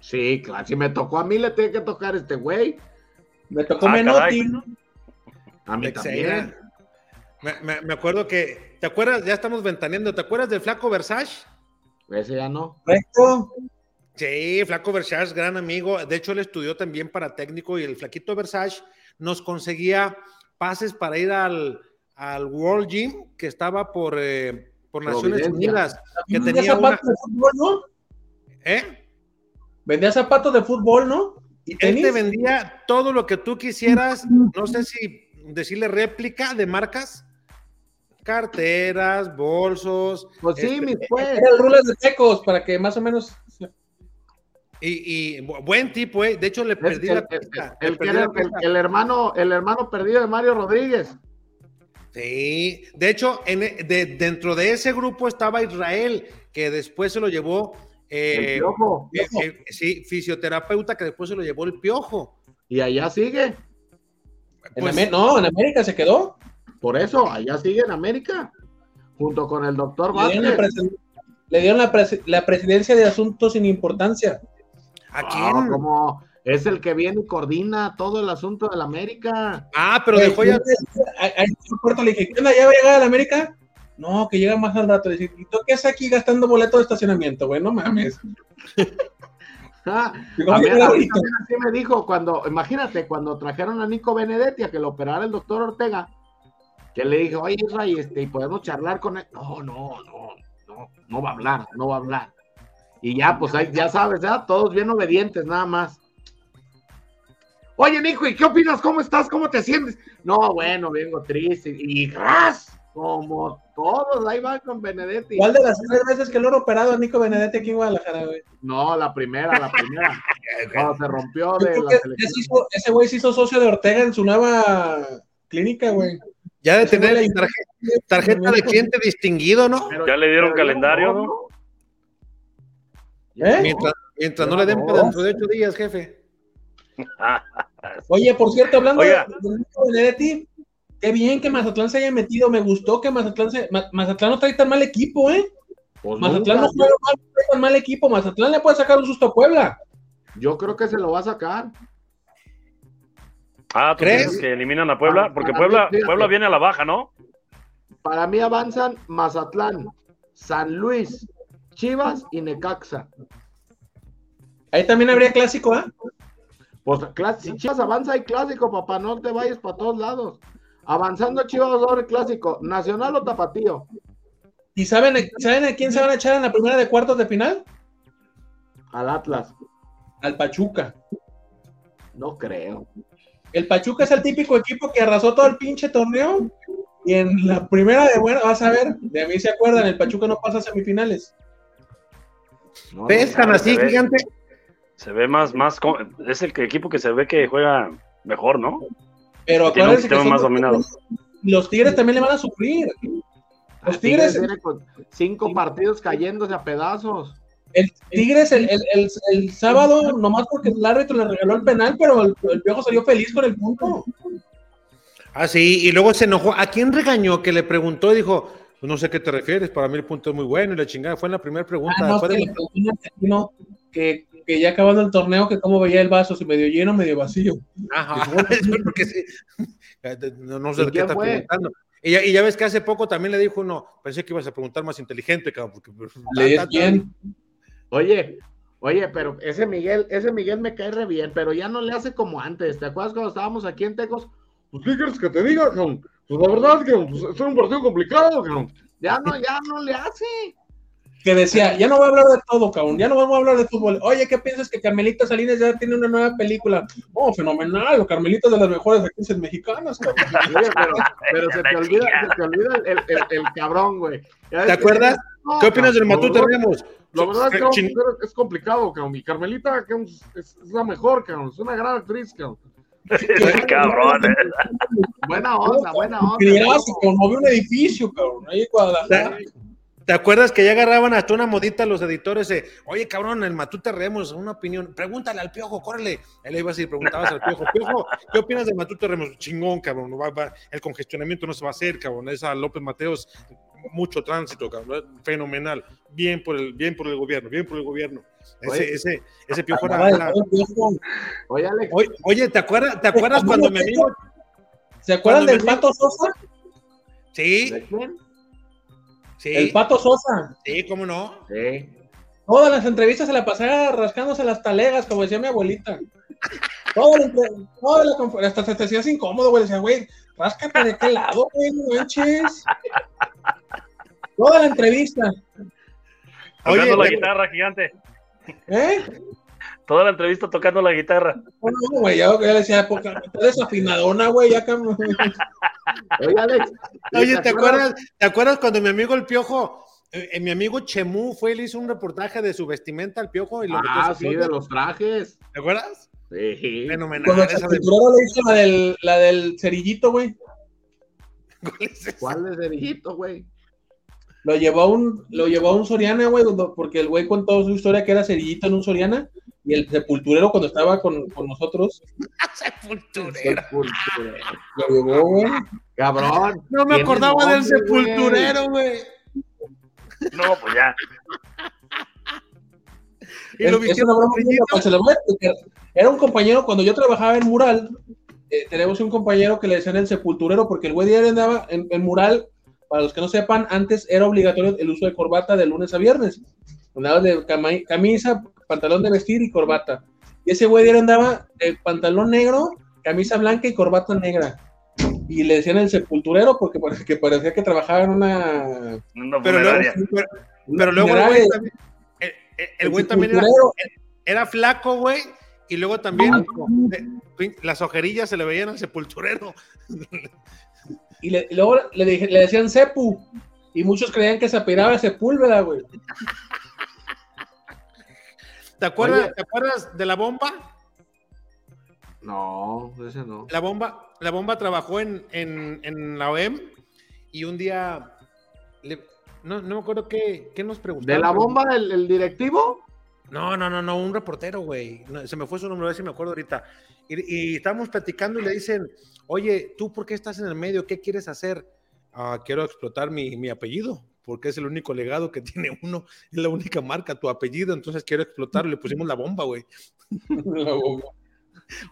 Sí, claro, si me tocó a mí, le tiene que tocar este güey. Me tocó Ah, Menotti. caray. A mí Texeira. también. Me, me- me acuerdo que, ¿te acuerdas? Ya estamos ventaneando, ¿te acuerdas del flaco Versace? Ese ya no. Correcto. Sí, Flaco Versace, gran amigo. De hecho, él estudió también para técnico y el Flaquito Versace nos conseguía pases para ir al, al World Gym que estaba por, eh, por Naciones. Unidas. Que Vendía tenía una, zapatos de fútbol, ¿no? ¿eh? Vendía zapatos de fútbol, ¿no? Y Él te vendía todo lo que tú quisieras. No sé si decirle réplica de marcas. Carteras, bolsos. Pues sí, este, mis pues. Era el rulas de tecos, para que más o menos... Y, y bu- buen tipo, ¿eh? De hecho, le perdí el, la pista. la pista. hermano, el hermano perdido de Mario Rodríguez. Sí, de hecho, en, e- de- dentro de ese grupo estaba Israel, que después se lo llevó, eh, el piojo. eh, eh, sí, fisioterapeuta, que después se lo llevó el piojo. Y allá sigue. Pues, no, en América se quedó. Por eso, allá sigue en América. Junto con el doctor Le dieron, la, Vázquez. le dieron la, presi- la presidencia de asuntos sin importancia. ¿A No, quién? como es el que viene y coordina todo el asunto del América. Ah, pero dejó ya. Ahí- ahí en el puerto le dije, ¿qué onda? ¿Ya va a llegar a la América? No, que llega más al rato. Le dije, ¿y tú qué haces aquí gastando boleto de estacionamiento, güey? No mames. Ah, a mí, "Mira, a mí ahorita". también así me dijo cuando, imagínate, cuando trajeron a Nico Benedetti a que lo operara el doctor Ortega, que le dije, oye, Israel, este, y podemos charlar con él. No, no, no, no, no va a hablar, no va a hablar. Y ya, pues ahí, ya sabes, ya, todos bien obedientes, nada más. Oye, Nico, ¿y qué opinas? ¿Cómo estás? ¿Cómo te sientes? No, bueno, vengo triste. Y ¡ras! Como todos, ahí van con Benedetti. ¿Cuál de las tres veces que lo han operado a Nico Benedetti aquí en Guadalajara, güey? No, la primera, la primera. Cuando se rompió de la hizo- ese güey se hizo socio de Ortega en su nueva clínica, güey. Ya de tener tarjeta, tarjeta de cliente distinguido, ¿no? Pero- Ya le dieron calendario, no, ¿no? ¿Eh? Mientras, mientras no le den para dentro de ocho días, jefe. Oye, por cierto, hablando de, Oiga. de Nico Benedetti, qué bien que Mazatlán se haya metido. Me gustó que Mazatlán se. Ma- Mazatlán no trae tan mal equipo, ¿eh? Pues Mazatlán no nunca. juega mal, no trae tan mal equipo. Mazatlán le puede sacar un susto a Puebla. Yo creo que se lo va a sacar. Ah, ¿tú ¿Crees? crees que eliminan a Puebla? Ah, Porque para Puebla. Puebla viene a la baja, ¿no? Para mí avanzan Mazatlán, San Luis, Chivas y Necaxa. Ahí también habría clásico, ¿ah? Pues clas- si Chivas avanza hay clásico, papá, no te vayas para todos lados. Avanzando Chivas haber clásico, Nacional o Tapatío. ¿Y saben, saben a quién se van a echar en la primera de cuartos de final? Al Atlas. Al Pachuca. No creo. El Pachuca es el típico equipo que arrasó todo el pinche torneo. Y en la primera de bueno, vas a ver, de mí se acuerdan, el Pachuca no pasa a semifinales. No, Pescan no, así, se ve. gigante. Se ve más, más, es el que- equipo que se ve que juega mejor, ¿no? Pero Tiene un que más dominado. los Tigres también le van a sufrir. Los Tigres, con cinco partidos cayéndose a pedazos. el Tigres el, el, el- el sábado, nomás porque el árbitro le regaló el penal, pero el, el viejo salió feliz con el punto. Ah, sí, y luego se enojó. ¿A quién regañó? Que le preguntó y dijo, no sé a qué te refieres, para mí el punto es muy bueno y la chingada. Fue en la primera pregunta. Ah, no, que de- que, que ya acabando el torneo, que cómo veía el vaso, si medio lleno, medio vacío. Ajá, porque sí. No, no sé ¿Y de qué está fue? preguntando. Y ya, y ya ves que hace poco también le dijo uno, pensé que ibas a preguntar más inteligente, cabrón, porque pues, Le ta, ta, ta. bien. Oye, oye, pero ese Miguel, ese Miguel me cae re bien, pero ya no le hace como antes. ¿Te acuerdas cuando estábamos aquí en Tecos? Pues, ¿qué quieres que te diga? Pues la verdad es que pues, es un partido complicado, cabrón. Ya no, ya no le hace. Que decía, ya no voy a hablar de todo, cabrón, ya no vamos a hablar de fútbol. Oye, ¿qué piensas que Carmelita Salinas ya tiene una nueva película? Oh, fenomenal, Carmelita es de las mejores actrices mexicanas, cabrón. Oye, pero, pero se te olvida, se te olvida el, el- el cabrón, güey. ¿Te acuerdas? No, ¿Qué opinas del Matute la Remos? La verdad es que es complicado, cabrón. Y Carmelita cabrón, es, es la mejor, cabrón. Es una gran actriz, cabrón. Cabrón, eh. Buena onda, buena onda. Cabrón, movió un edificio, cabrón, ahí en Guadalajara. ¿Te acuerdas que ya agarraban hasta una modita los editores de, oye, cabrón, el Matute Remos, una opinión, pregúntale al Piojo, córrele. Él le iba así, preguntabas al Piojo, Piojo, ¿qué opinas del Matute Remos? Chingón, cabrón, no va- va- el congestionamiento no se va a hacer, cabrón, esa López Mateos, mucho tránsito, cabrón, fenomenal, bien por el, bien por el gobierno, bien por el gobierno. Ese, Oye. ese, ese Piojo era... De era- todo el viejo. Oye, Alex, Oye, ¿te acuerdas, ¿te acuerdas cuando mi amigo... ¿Se acuerdan del me- Pato Sosa? Sí, ¿de quién? sí, El Pato Sosa. sí, cómo no. Sí. Todas las entrevistas se la pasaba rascándose las talegas, como decía mi abuelita. La, entre- toda la confer- hasta se te hacías incómodo, güey. Decía, güey, ráscate de qué lado, güey, no manches. Toda la entrevista, Oye, Tocando la te- guitarra gigante. ¿eh? Toda la entrevista tocando la guitarra. No, no, güey, ya, ya le decía, porque está desafinadona, güey, ya cam- Oye, Alex. Oye, ¿te acuerdas, ¿te acuerdas cuando mi amigo el Piojo, eh, eh, mi amigo Chemú fue, le hizo un reportaje de su vestimenta al Piojo y lo Ah, sí, de los trajes. ¿Te acuerdas? Sí. Fenomenal. Cuando esa de- le hizo la del, la del cerillito, güey. ¿Cuál es esa? ¿Cuál es cerillito, güey? Lo llevó a un, lo llevó a un Soriana, güey, donde- porque el güey contó su historia que era cerillito en un Soriana. Y el sepulturero cuando estaba con, con nosotros, Sepulturero. Sepulturero. lo llevó, güey. Cabrón. No me acordaba del nombre, sepulturero, güey. No, pues ya. Y Es- lo es vistieron una broma con muy brillito. loca, se lo voy a explicar. Era un compañero, cuando yo trabajaba en Mural, eh, tenemos un compañero que le decían el sepulturero, porque el güey diario andaba en, en Mural, para los que no sepan, antes era obligatorio el uso de corbata de lunes a viernes. Andaba de camisa, pantalón de vestir y corbata. Y ese güey diario andaba de pantalón negro, camisa blanca y corbata negra. y le decían el sepulturero porque que parecía que trabajaba en una. Una Pero luego, pero, pero luego el güey también, el, el- el güey también era, era flaco, güey, y luego también las ojerillas se le veían al sepulturero. Y, le- y luego le, dije- le decían Sepu. Y muchos creían que se apellidaba de Sepúlveda, güey. ¿Te acuerdas, Oye. ¿Te acuerdas de la bomba? No, ese no. La bomba, la bomba trabajó en, en, en la OEM y un día le- no, no me acuerdo qué, qué nos preguntaron. ¿De la bomba del el directivo? No, no, no, no, un reportero, güey. No, se me fue su nombre, a ver si me acuerdo ahorita. Y, y estábamos platicando y le dicen, oye, ¿tú por qué estás en el medio? ¿Qué quieres hacer? "Ah, quiero explotar mi, mi apellido, porque es el único legado que tiene uno, es la única marca, tu apellido, entonces quiero explotarlo. Le pusimos la bomba, güey.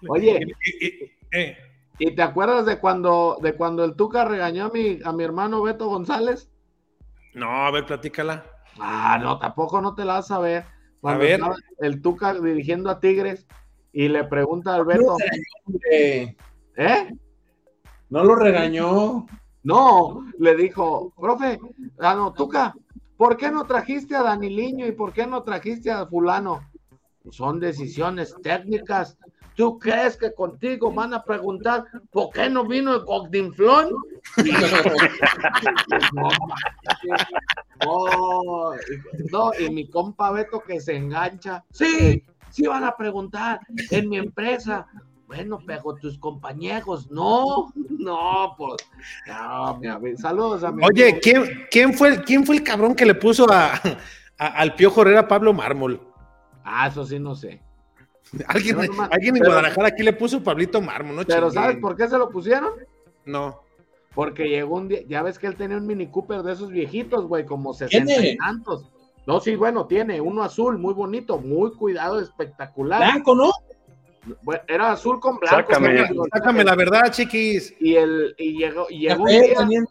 Oye, Y- y- eh, ¿y te acuerdas de cuando, de cuando el Tuca regañó a mi, a mi hermano Beto González? no, a ver, platícala. Ah, no, tampoco no te la vas a ver. Cuando ver. estaba el Tuca dirigiendo a Tigres y le pregunta al Beto, Eh, ¿eh? No lo regañó. No, le dijo, profe, ah, no, Tuca, ¿por qué no trajiste a Daniliño y por qué no trajiste a fulano? Son decisiones técnicas. ¿Tú crees que contigo van a preguntar por qué no vino el Cogdinflón? no, no, y mi compa Beto que se engancha. Sí, sí van a preguntar en mi empresa. Bueno, pero tus compañeros, no, no, pues, no, mi amigo. saludos a mi Oye, amigo. ¿quién, quién, fue, el- ¿quién fue el cabrón que le puso a, a- al Piojo Herrera Pablo Mármol? Ah, eso sí no sé. Alguien, No, alguien en pero- Guadalajara aquí le puso Pablito Mármol, ¿no? Pero. ¿sabes por qué se lo pusieron? No. Porque llegó un día, ya ves que él tenía un Mini Cooper de esos viejitos, güey, como 60 ¿Tiene? y tantos. No, sí, bueno, tiene uno azul, muy bonito, muy cuidado, espectacular. Blanco, ¿no? Bueno, era azul con blanco. Sácame. sácame. Sácame la verdad, chiquis. Y el y llegó y llegó día también.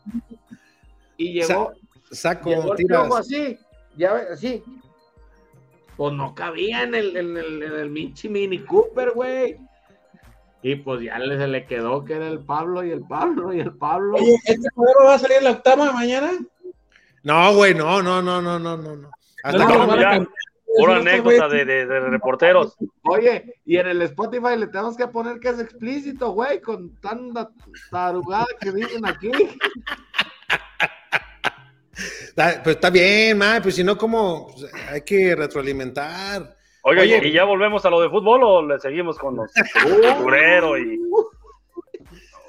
y llegó, Saco, llegó tiras. así, ya ves, así. Pues no cabía en el, en el, en el Michi Mini Cooper, güey. Y pues ya le, se le quedó que era el Pablo y el Pablo y el Pablo. Oye, ¿este juego va a salir en la octava mañana? No, güey, no, no, no, no, no. Hasta No, que no, no- Pura anécdota de, de- de reporteros. Oye, y en el Spotify le tenemos que poner que es explícito, güey, con tanta tarugada que dicen aquí. Está, pues está bien, man, pues si no, ¿cómo? Pues, hay que retroalimentar. Oiga, Oye. ¿y ya volvemos a lo de fútbol o le seguimos con los sepulturero y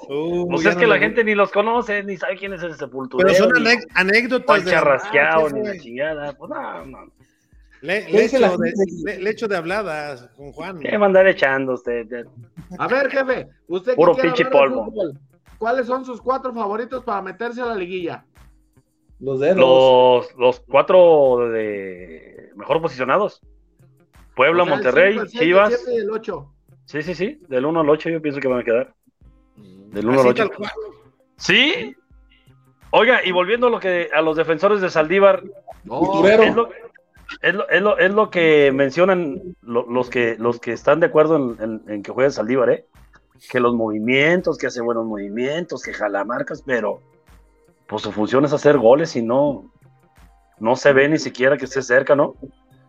Uh, Pues es no que la gente ni los conoce, ni sabe quién es el sepulturero. Pero son ni anécdotas Juan de Charrasqueado, verdad, ni la chingada. Pues no, no. Le, ¿Qué le echo de, le- le echo de habladas con Juan. ¿Qué va a andar echando usted? A ver, jefe, usted que Puro pinche de polvo. ¿cuáles son sus cuatro favoritos para meterse a la liguilla? Los dedos. Los, los cuatro de mejor posicionados. Puebla, O sea, Monterrey, el seis, el Chivas. siete y el ocho. Sí, sí, sí. Del 1 al 8 yo pienso que van a quedar. Del 1 al Así 8. tal cual. Sí. Oiga, y volviendo a lo que a los defensores de Saldívar, No, es lo, es lo, es lo- es lo que mencionan lo- los que los que están de acuerdo en, en- que juegue Saldívar, ¿eh? Que los movimientos, que hace buenos movimientos, que jala marcas, pero pues su función es hacer goles y no, no se ve ni siquiera que esté cerca, ¿no?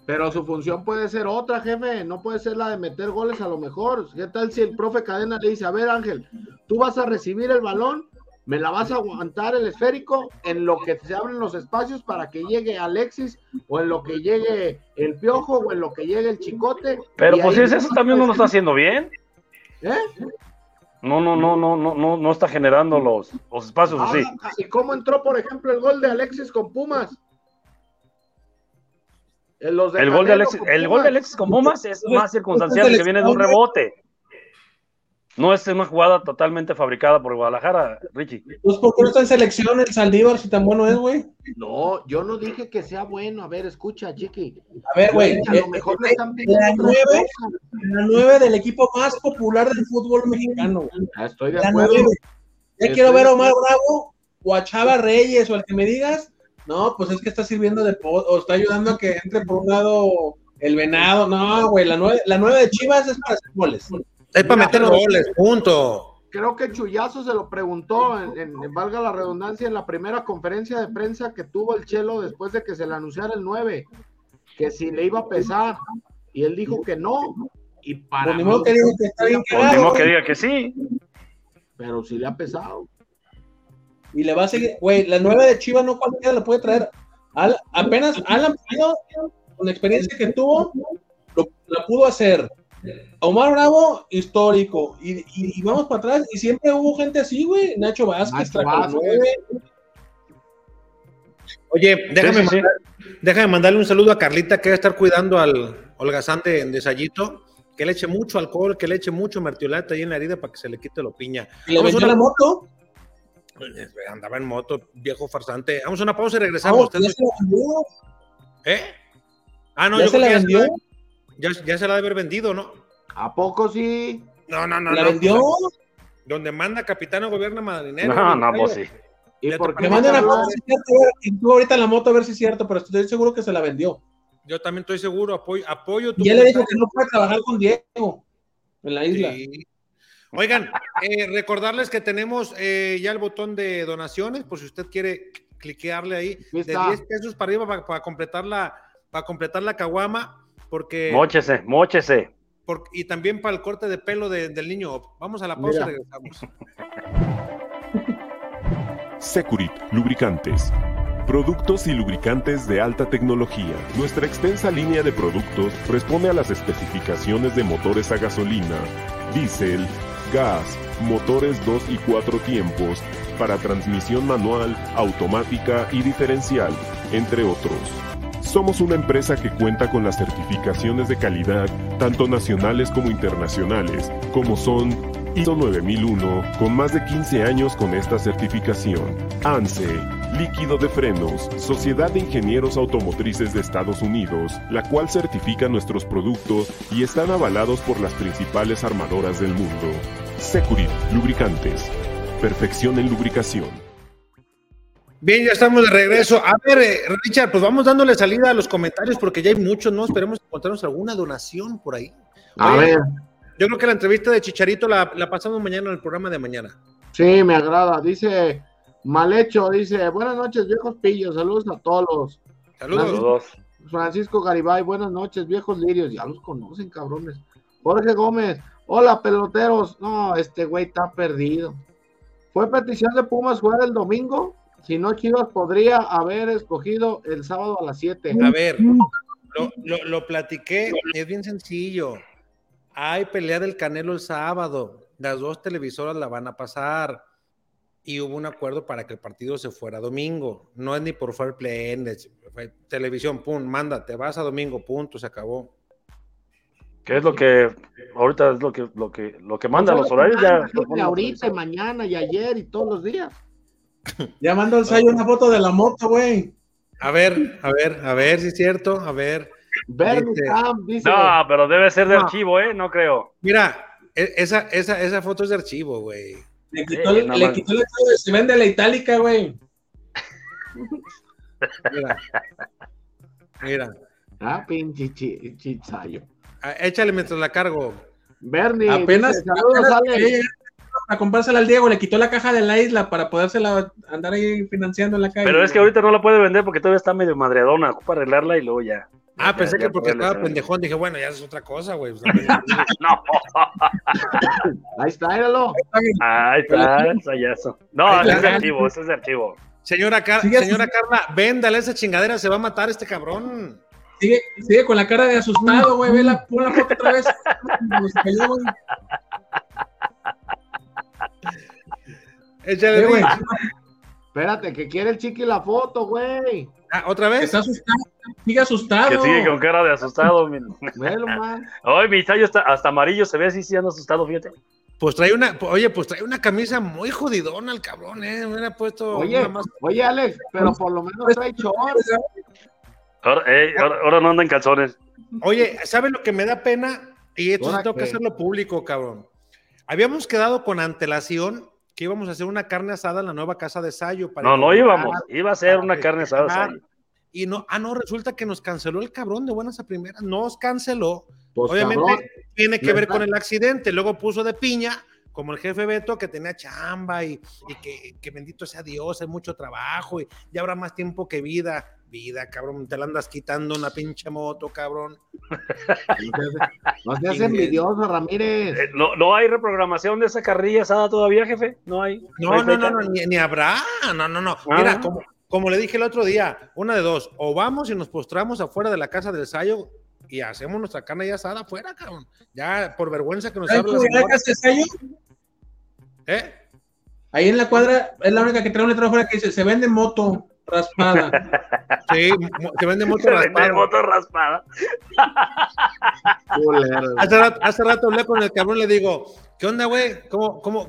Pero su función puede ser otra, jefe, no puede ser la de meter goles a lo mejor. ¿Qué tal si el profe Cadena le dice, a ver Ángel, tú vas a recibir el balón, me la vas a aguantar el esférico en lo que se abren los espacios para que llegue Alexis o en lo que llegue el Piojo o en lo que llegue el Chicote? Pero pues es- eso también no lo está haciendo bien. ¿Eh? No, no, no, no, no, no, no está generando los, los espacios así. Ah, ¿Y cómo entró, por ejemplo, el gol de Alexis con Pumas? Los El gol de Alexis, con el gol de Alexis con Pumas es más circunstancial que viene de un rebote. No es una jugada totalmente fabricada por Guadalajara, Richie. Pues, ¿por qué no está en selección el Saldívar si tan bueno es, güey? No, yo no dije que sea bueno. A ver, escucha, Chiqui. A ver, güey. A lo eh, mejor le eh, están pidiendo la nueve, la nueve del equipo más popular del fútbol mexicano. güey. Ah, Estoy de La acuerdo. nueve. Ya Estoy quiero ver a. Omar Bravo o a Chava Reyes o al que me digas. No, pues es que está sirviendo de o está ayudando a que entre por un lado el venado. No, güey, la nueve, la nueve de Chivas es para hacer goles. Es para meter goles, punto. creo que Chuyazo se lo preguntó, en, en- valga la redundancia, en la primera conferencia de prensa que tuvo el Chelo después de que se le anunciara el 9, que si le iba a pesar, y él dijo que no, y para Pues mí- que diga que está bien Pues cagado, modo que diga que sí. pero sí le ha pesado. Y le va a seguir, güey, la nueva de Chivas no cualquiera la puede traer. Al- apenas Alan con la experiencia que tuvo, lo, la pudo hacer. Omar Bravo, histórico. Y, y- y vamos para atrás, y siempre hubo gente así, güey. Nacho Vázquez, Nacho. Oye, déjame, Sí, sí, sí. mandar- déjame mandarle un saludo a Carlita que va a estar cuidando al holgazán de, de Sayito. Que le eche mucho alcohol, que le eche mucho mertiolate ahí en la herida para que se le quite lo piña. Y le Vamos vendió una- la moto. Eh, Andaba en moto, viejo farsante. Vamos a una pausa y regresamos. Vamos, ya Ustedes- se la vendió. ¿Eh? Ah, no, ¿Ya yo se creo la que ya vendió? Ya, ya se la ha de haber vendido, ¿no? ¿A poco sí? No, no, no. ¿La no, vendió? donde manda capitán gobierna madrinero. No, no, pues sí. ¿Y Ya por qué Me ¿Qué manda una pasa? foto, si es cierto, a ver, y tú ahorita en la moto a ver si es cierto, pero estoy seguro que se la vendió. Yo también estoy seguro, apoyo, apoyo tu Y él le dijo que no puede trabajar con Diego en la isla. Sí. Oigan, eh, recordarles que tenemos eh, ya el botón de donaciones, por si usted quiere cliquearle ahí, de está. 10 pesos para arriba para, para completar la para completar la caguama, porque, Móchese, móchese. por- y también para el corte de pelo de- del niño. Vamos a la pausa y regresamos. Securit Lubricantes. Productos y lubricantes de alta tecnología. Nuestra extensa línea de productos responde a las especificaciones de motores a gasolina, diésel, gas, motores 2 y 4 tiempos, para transmisión manual, automática y diferencial, entre otros. Somos una empresa que cuenta con las certificaciones de calidad, tanto nacionales como internacionales, como son ISO 9001, con más de 15 años con esta certificación. ANSE, líquido de frenos, Sociedad de Ingenieros Automotrices de Estados Unidos, la cual certifica nuestros productos y están avalados por las principales armadoras del mundo. Securit, lubricantes. Perfección en lubricación. Bien, ya estamos de regreso. A ver, eh, Richard, pues vamos dándole salida a los comentarios porque ya hay muchos, ¿no? Esperemos encontrarnos alguna donación por ahí. A ver, Yo creo que la entrevista de Chicharito la, la pasamos mañana en el programa de mañana. sí, me agrada. Dice Malhecho, dice, buenas noches, viejos pillos, saludos a todos. Saludos. Dos. Francisco Garibay, buenas noches, viejos lirios, ya los conocen, cabrones. Jorge Gómez, hola, peloteros. No, este güey está perdido. ¿Fue petición de Pumas jugar el domingo? Si no, Chivas podría haber escogido el sábado a las 7. A ver, lo, lo- lo platiqué, es bien sencillo. Hay pelea del Canelo el sábado, las dos televisoras la van a pasar y hubo un acuerdo para que el partido se fuera domingo. No es ni por fair play, es- televisión, pum, manda, te vas a domingo, punto, se acabó. ¿Qué es lo que ahorita es lo que lo que lo que manda los horarios ya? ahorita, mañana y ayer y todos los días. Ya mando al Sayo una foto de la moto, güey. A ver, a ver, a ver si es cierto, a ver. Bernie Dice- Sam dice, No, pero debe ser de No. archivo, ¿eh? No creo. Mira, e- esa, esa, esa foto es de archivo, güey. Le quitó, Sí, el- le quitó el de se vende la itálica, güey. Mira. Mira, ah, pinche chi- chichayo. Ah, échale mientras la cargo. Bernie, Apenas, dice, saludos, apenas Alex. Quería llegar a comprársela al Diego, le quitó la caja de la isla para podérsela andar ahí financiando en la calle. Pero es que ahorita no la puede vender porque todavía está medio madreadona. Ocupa arreglarla y luego ya. Ah, Ya- pensé ya que porque estaba saber. pendejón, dije, bueno, ya es otra cosa, güey. No, Ahí está, míralo. ahí está, ensayazo. No, Ahí ese es de archivo, ese es de archivo. Señora, Car- Sigue señora Carla, véndale esa chingadera, se va a matar este cabrón. Sigue, sigue con la cara de asustado, güey. Ve la, pon la foto otra vez. Como se cayó, güey. Échale, güey, Rich. Espérate, que quiere el chiqui la foto, güey. Ah, ¿Otra vez? Está asustado. Sigue asustado. Que sigue con cara de asustado. mi- Velo, man. Ay, mi tallo está hasta amarillo, se ve así, sí anda asustado, fíjate. Pues trae una, oye, pues trae una camisa muy jodidona el cabrón, eh. Me hubiera puesto Oye, una más. oye, Alex, pero por lo menos trae shorts. Ahora, ey, ahora, ahora no anda en calzones. Oye, ¿sabes lo que me da pena? Y esto sí ¿Ahora tengo que hacerlo público, cabrón. Habíamos quedado con antelación que íbamos a hacer una carne asada en la nueva casa de Sayo. para No, no íbamos. Iba a ser una carne asada. Sayo. Y no, ah, no, resulta que nos canceló el cabrón de buenas a primeras. Nos canceló. Pues, Obviamente cabrón, tiene que ver con el accidente. Luego puso de piña como el jefe Beto que tenía chamba y, y que, que bendito sea Dios, hay mucho trabajo y ya habrá más tiempo que vida. Vida, cabrón, te la andas quitando una pinche moto, cabrón. No seas envidioso, Ramírez. Eh, no, no hay reprogramación de esa carrilla asada todavía, jefe. No hay. No, hay no, no, no, ni, ni habrá. No, no, no. Ah. Mira, como, como le dije el otro día, una de dos, o vamos y nos postramos afuera de la casa del Sayo y hacemos nuestra carne ya asada afuera, cabrón. Ya por vergüenza que nos ¿Sabes hable cómo la que hace Sayo? ¿Eh? Ahí en la cuadra es la única que trae un letrero afuera que dice, se vende moto raspada. Sí, se vende moto Se vende raspado. moto raspada. Hace rato, hace rato hablé con el cabrón, le digo, ¿qué onda, güey? ¿Cómo, cómo,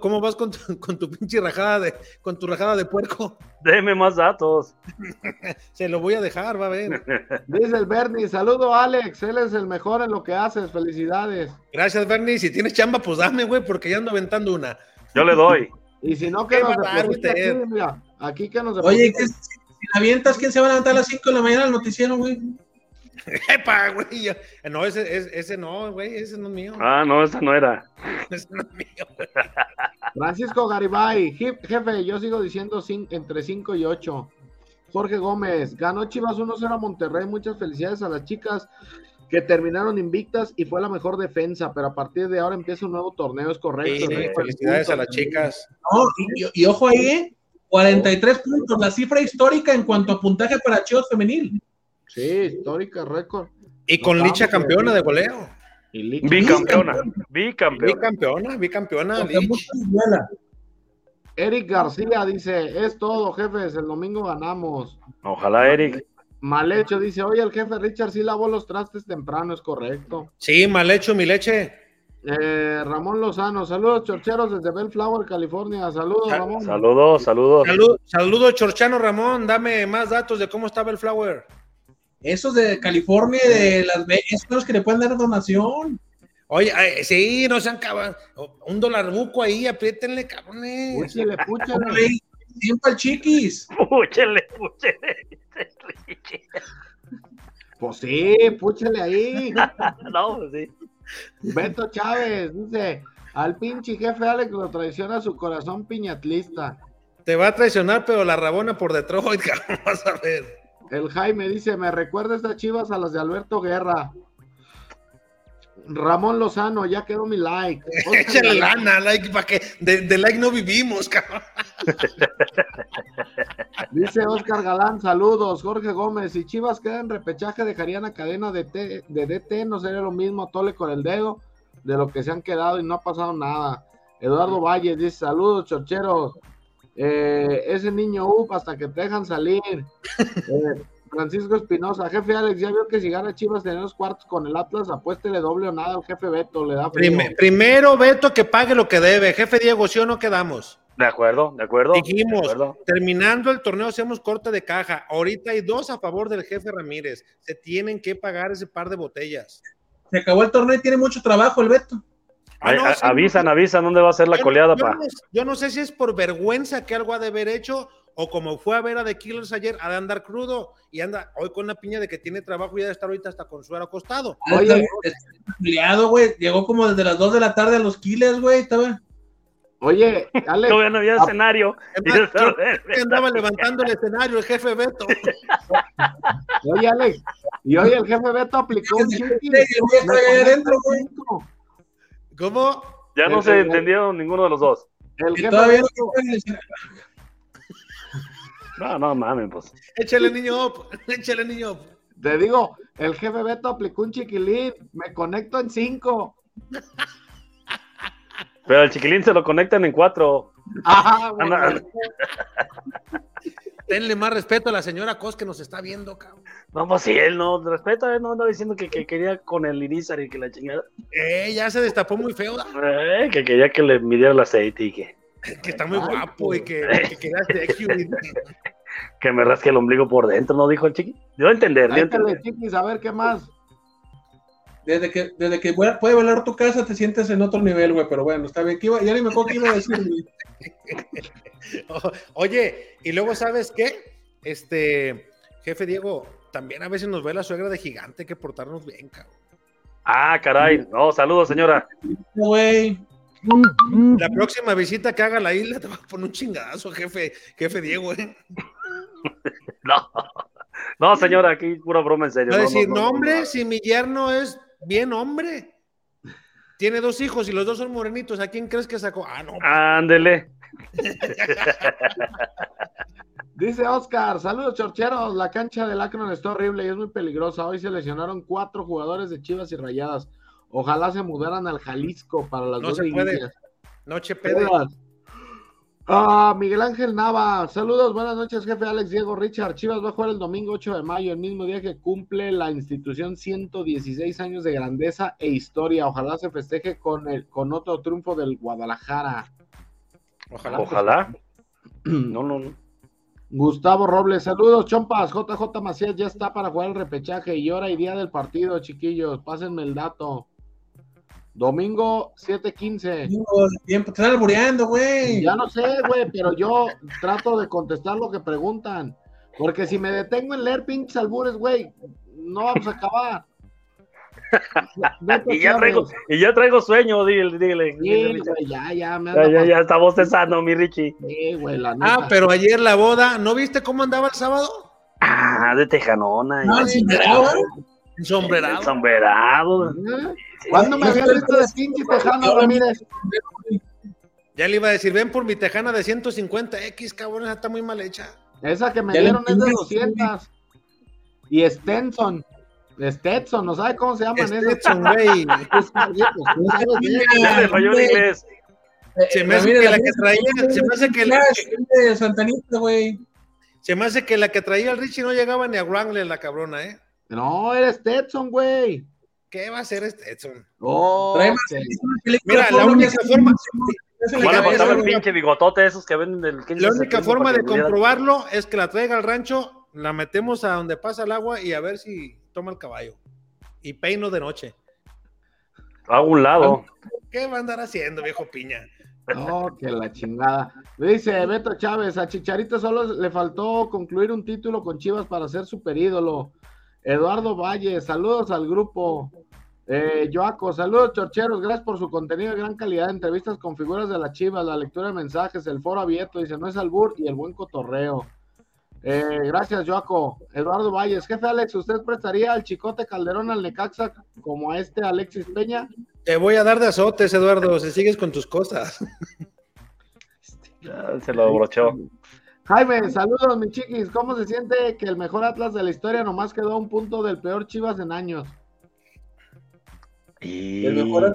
cómo- vas con tu, con tu pinche rajada de, con tu rajada de puerco? Deme más datos. Se lo voy a dejar, va a ver. Dice el Bernie, saludo Alex, él es el mejor en lo que haces, felicidades. Gracias, Bernie. Si tienes chamba, pues dame, güey, porque ya ando aventando una. Yo le doy. Y si no, que ¿Qué nos aquí, mira, aquí que nos Oye, deposite. ¿qué, si la avientas, ¿quién se va a levantar a las 5 de la mañana al noticiero, güey? ¡Epa, güey! yo- No, ese, ese, ese no, güey, ese no es mío. Ah, no, esa no era. Ese no es mío, güey. Francisco Garibay, Je- jefe, yo sigo diciendo entre 5 y 8. Jorge Gómez, ganó Chivas 1-0 a Monterrey. Muchas felicidades a las chicas que terminaron invictas y fue la mejor defensa, pero a partir de ahora empieza un nuevo torneo, es correcto. Sí, ¿no? felicidades a las chicas. No, y, y- y ojo ahí, ¿eh? 43 puntos, la cifra histórica en cuanto a puntaje para Chivas femenil. Sí, histórica récord. Y con Licha campeona güey. de goleo. Y Licha. Bicampeona. Bicampeona. Bicampeona, bicampeona. Duela. Eric García dice, es todo, jefes, el domingo ganamos. Ojalá, Eric. Mal hecho, dice, oye, el jefe Richard sí lavó los trastes temprano, es correcto. Sí, mal hecho, mi leche. Eh, Ramón Lozano, saludos chorcheros desde Bellflower, California. Saludos, Sa- Ramón. Saludos, saludos. Salud, saludo, Chorchano Ramón. Dame más datos de cómo estaba el Flower. Esos de California de Las Vegas, esos los que le pueden dar donación. Oye, ay, sí, no sean cabrón. Un dólar buco ahí, apriétenle, cabrones. Púchale, púchale. Órale, Siempre al chiquis. Púchele, púchele. Pues sí, púchale ahí. No, pues sí. Beto Chávez dice, al pinche jefe Alex lo traiciona su corazón piñatlista. Te va a traicionar, pero la rabona por Detroit, cabrón, vas a ver. El Jaime dice, me recuerda estas chivas a las de Alberto Guerra. Ramón Lozano, ya quedó mi like. Échale lana, like, para que de, de like no vivimos, cabrón. Dice Oscar Galán, saludos. Jorge Gómez, si Chivas queda en repechaje, dejarían a cadena de, T- de DT, no sería lo mismo tole con el dedo de lo que se han quedado y no ha pasado nada. Eduardo Valle dice, saludos, chorcheros. Eh, ese niño up hasta que te dejan salir. Eh, Francisco Espinosa, jefe Alex, ya vio que si gana Chivas en los cuartos con el Atlas, apuéstele doble o nada al jefe Beto, le da frío. Primero, Beto, que pague lo que debe. Jefe Diego, ¿sí o no quedamos? De acuerdo, de acuerdo. Dijimos, de acuerdo. terminando el torneo hacemos corte de caja. Ahorita hay dos a favor del jefe Ramírez. Se tienen que pagar ese par de botellas. Se acabó el torneo y tiene mucho trabajo el Beto. Ah, Ay, no, a- avisan, no, avisan dónde va a ser la yo- coleada, yo pa. no- Yo no sé si es por vergüenza que algo ha de haber hecho o como fue a ver a The Killers ayer, ha de andar crudo y anda hoy con la piña de que tiene trabajo y ha de estar ahorita hasta con suero acostado. Oye. Está peleado, güey. Llegó como desde las 2 de la tarde a los Killers, güey. Estaba. Oye, Alex, Todavía no había Ah, escenario. Es más, creo que andaba levantando el escenario el jefe Beto. oye, Alex, y hoy el jefe Beto aplicó un. ¿Cómo? Ya no El- se entendieron ninguno de los dos. El jefe Beto, No, no mames, pues. Échale niño up, échale niño up. te digo, el jefe Beto aplicó un chiquilín, me conecto en cinco. Pero al chiquilín se lo conectan en cuatro. Ah, bueno. Denle más respeto a la señora Cos que nos está viendo, cabrón. No, pues sí, él no, respeta, él no anda diciendo que, que quería con el Irizar y que la chingada. Eh, ya se destapó muy feo. Eh, que quería que le midiera el aceite y que, que está muy guapo y que, que y- que me rasque el ombligo por dentro, ¿no? Dijo el chiqui. A entender, Échale, entender. chiquis, a ver qué más. Desde que, desde que puede volar tu casa, te sientes en otro nivel, güey. Pero bueno, está bien. ¿Qué iba- ya ni me acuerdo qué iba a decir, güey. Oye, y luego, ¿sabes qué? Este, jefe Diego, también a veces nos ve la suegra de gigante, hay que portarnos bien, cabrón. Ah, caray. No, saludos, señora. Güey. La próxima visita que haga a la isla te va a poner un chingadazo, jefe, jefe Diego, ¿eh? No, no, señora, aquí pura broma en serio. Va a decir, no, no, no, hombre, no. si mi yerno es bien hombre. Tiene dos hijos y los dos son morenitos. ¿A quién crees que sacó? Ah, no. Ándele. Dice Oscar, saludos chorcheros, la cancha del Akron está horrible y es muy peligrosa. Hoy se lesionaron cuatro jugadores de Chivas y Rayadas. Ojalá se mudaran al Jalisco para las No dos se puede. Noche pede. Ah, Miguel Ángel Nava, saludos, buenas noches, jefe Alex Diego Richard. Chivas va a jugar el domingo 8 de mayo, el mismo día que cumple la institución 116 años de grandeza e historia. Ojalá se festeje con, el, con otro triunfo del Guadalajara. Ojalá. Ojalá. No, no, no. Gustavo Robles, saludos, chompas. JJ Macías ya está para jugar el repechaje y hora y día del partido, chiquillos. Pásenme el dato. Domingo 7:15. Digo, Tiempo, te están albureando, güey. Ya no sé, güey, pero yo trato de contestar lo que preguntan. Porque si me detengo en leer pinches albures, güey, no vamos a acabar. Y ya traigo, y ya traigo sueño, dile, dile. Sí, güey, ya, ya, me Ya, ya, ya está bostezando, mi Richie. Sí, güey, la Ah, neta. pero ayer la boda, ¿no viste cómo andaba el sábado? Ah, de tejanona. No, ya. sin bravo, ¿eh? Ensombrerado. El sombrerado. ¿Eh? ¿Cuándo me habías visto de pinche tejano, Ramírez? Ya le iba a decir, ven por mi tejana de 150X, cabrón, esa está muy mal hecha. Esa que me Ya dieron es de entiendes, 200. Y Stenson. Stetson, ¿no sabe cómo se llaman? Stetson, güey. Ya le falló el inglés. Se me hace que la que traía, se me hace que la, de Santanita, güey. se me hace que la que traía el Richie no llegaba ni a Wrangler, la cabrona, ¿eh? No, eres Stetson, güey. ¿Qué va a hacer este Edson? Oh, Mira, la única forma- Mira, faltaba eso- el pinche bigotote esos que venden del 15 La única forma de comprobarlo es que la traiga al rancho, la metemos a donde pasa el agua y a ver si toma el caballo. Y peino de noche. Hago un lado. ¿Qué va a andar haciendo, viejo piña? Oh, que la chingada. Dice Beto Chávez, a Chicharito solo le faltó concluir un título con Chivas para ser super ídolo. Eduardo Valle, saludos al grupo. Eh, Joaco, saludos chorcheros, gracias por su contenido de gran calidad, entrevistas con figuras de la Chivas, la lectura de mensajes, el foro abierto, dice, no es albur y el buen cotorreo. Eh, gracias, Joaco. Eduardo Valles, jefe Alex, ¿usted prestaría al Chicote Calderón al Necaxa como a este Alexis Peña? Te voy a dar de azotes, Eduardo, si sigues con tus cosas. Se lo brochó. Jaime, saludos, mi chiquis. ¿Cómo se siente que el mejor Atlas de la historia nomás quedó a un punto del peor Chivas en años? Y... El mejor año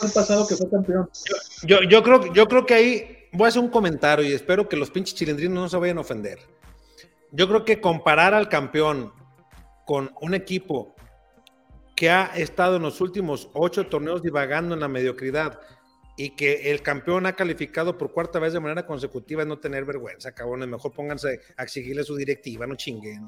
del pasado que fue campeón. Yo, yo, creo, yo creo que ahí voy a hacer un comentario y espero que los pinches chilindrinos no se vayan a ofender. Yo creo que comparar al campeón con un equipo que ha estado en los últimos ocho torneos divagando en la mediocridad y que el campeón ha calificado por cuarta vez de manera consecutiva es no tener vergüenza, cabrones. Mejor pónganse a exigirle su directiva, no chinguen.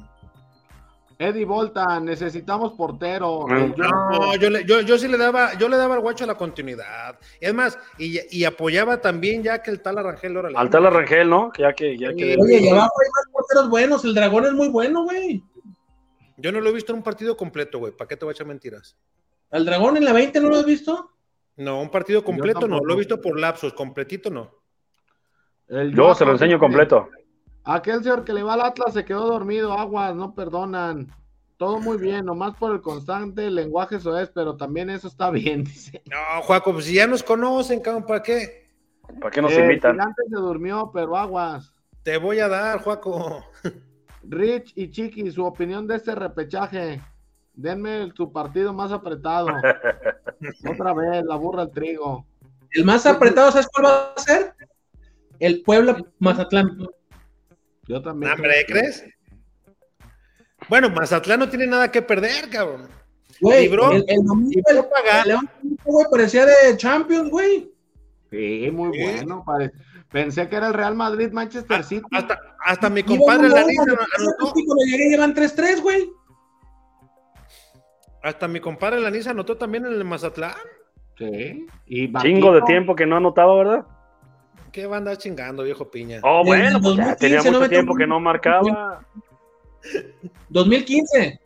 Eddie Volta, necesitamos portero. No, yo, le- yo, yo sí le daba, yo le daba al guacho la continuidad. Es más, y, y apoyaba también ya que el tal Arangel, órale. Al tal Rangel, ¿no? Ya que, ya que Oye, y abajo hay más porteros buenos. El dragón es muy bueno, güey. Yo no lo he visto en un partido completo, güey. ¿Para qué te voy a echar mentiras? ¿Al dragón en la 20 no lo has visto? No, un partido completo no. Lo he visto por lapsos, completito no. El Yo se lo enseño completo. Aquel señor que le va al Atlas se quedó dormido, aguas, no perdonan. Todo muy bien, nomás por el constante lenguaje eso es, pero también eso está bien, dice. No, Juaco, pues si ya nos conocen, cabrón, ¿para qué? ¿Para qué nos Eh, invitan? Gigante se durmió, pero aguas. Te voy a dar, Juaco. Rich y Chiqui, su opinión de este repechaje. Denme su partido más apretado. Otra vez, la burra al trigo. El más apretado, ¿sabes cuál va a ser? El Puebla Mazatlán. Yo también. ¿Hambre, crees? Bueno, Mazatlán no tiene nada que perder, cabrón. Güey, Libró- el, el domingo el, libró pagar. el León, güey, parecía de Champions, güey. Sí, muy bueno. pare- Pensé que era el Real Madrid, Manchester City. Hasta, hasta mi compadre bueno, anotó. llevan 3-3, güey. Hasta mi compadre Lanisa anotó también en el Mazatlán. Sí. Y Chingo de tiempo que no anotaba, ¿verdad? ¿Qué va a andar chingando, viejo piña? Oh, bueno, pues ya 2015 tenía mucho tiempo que no marcaba. 2015.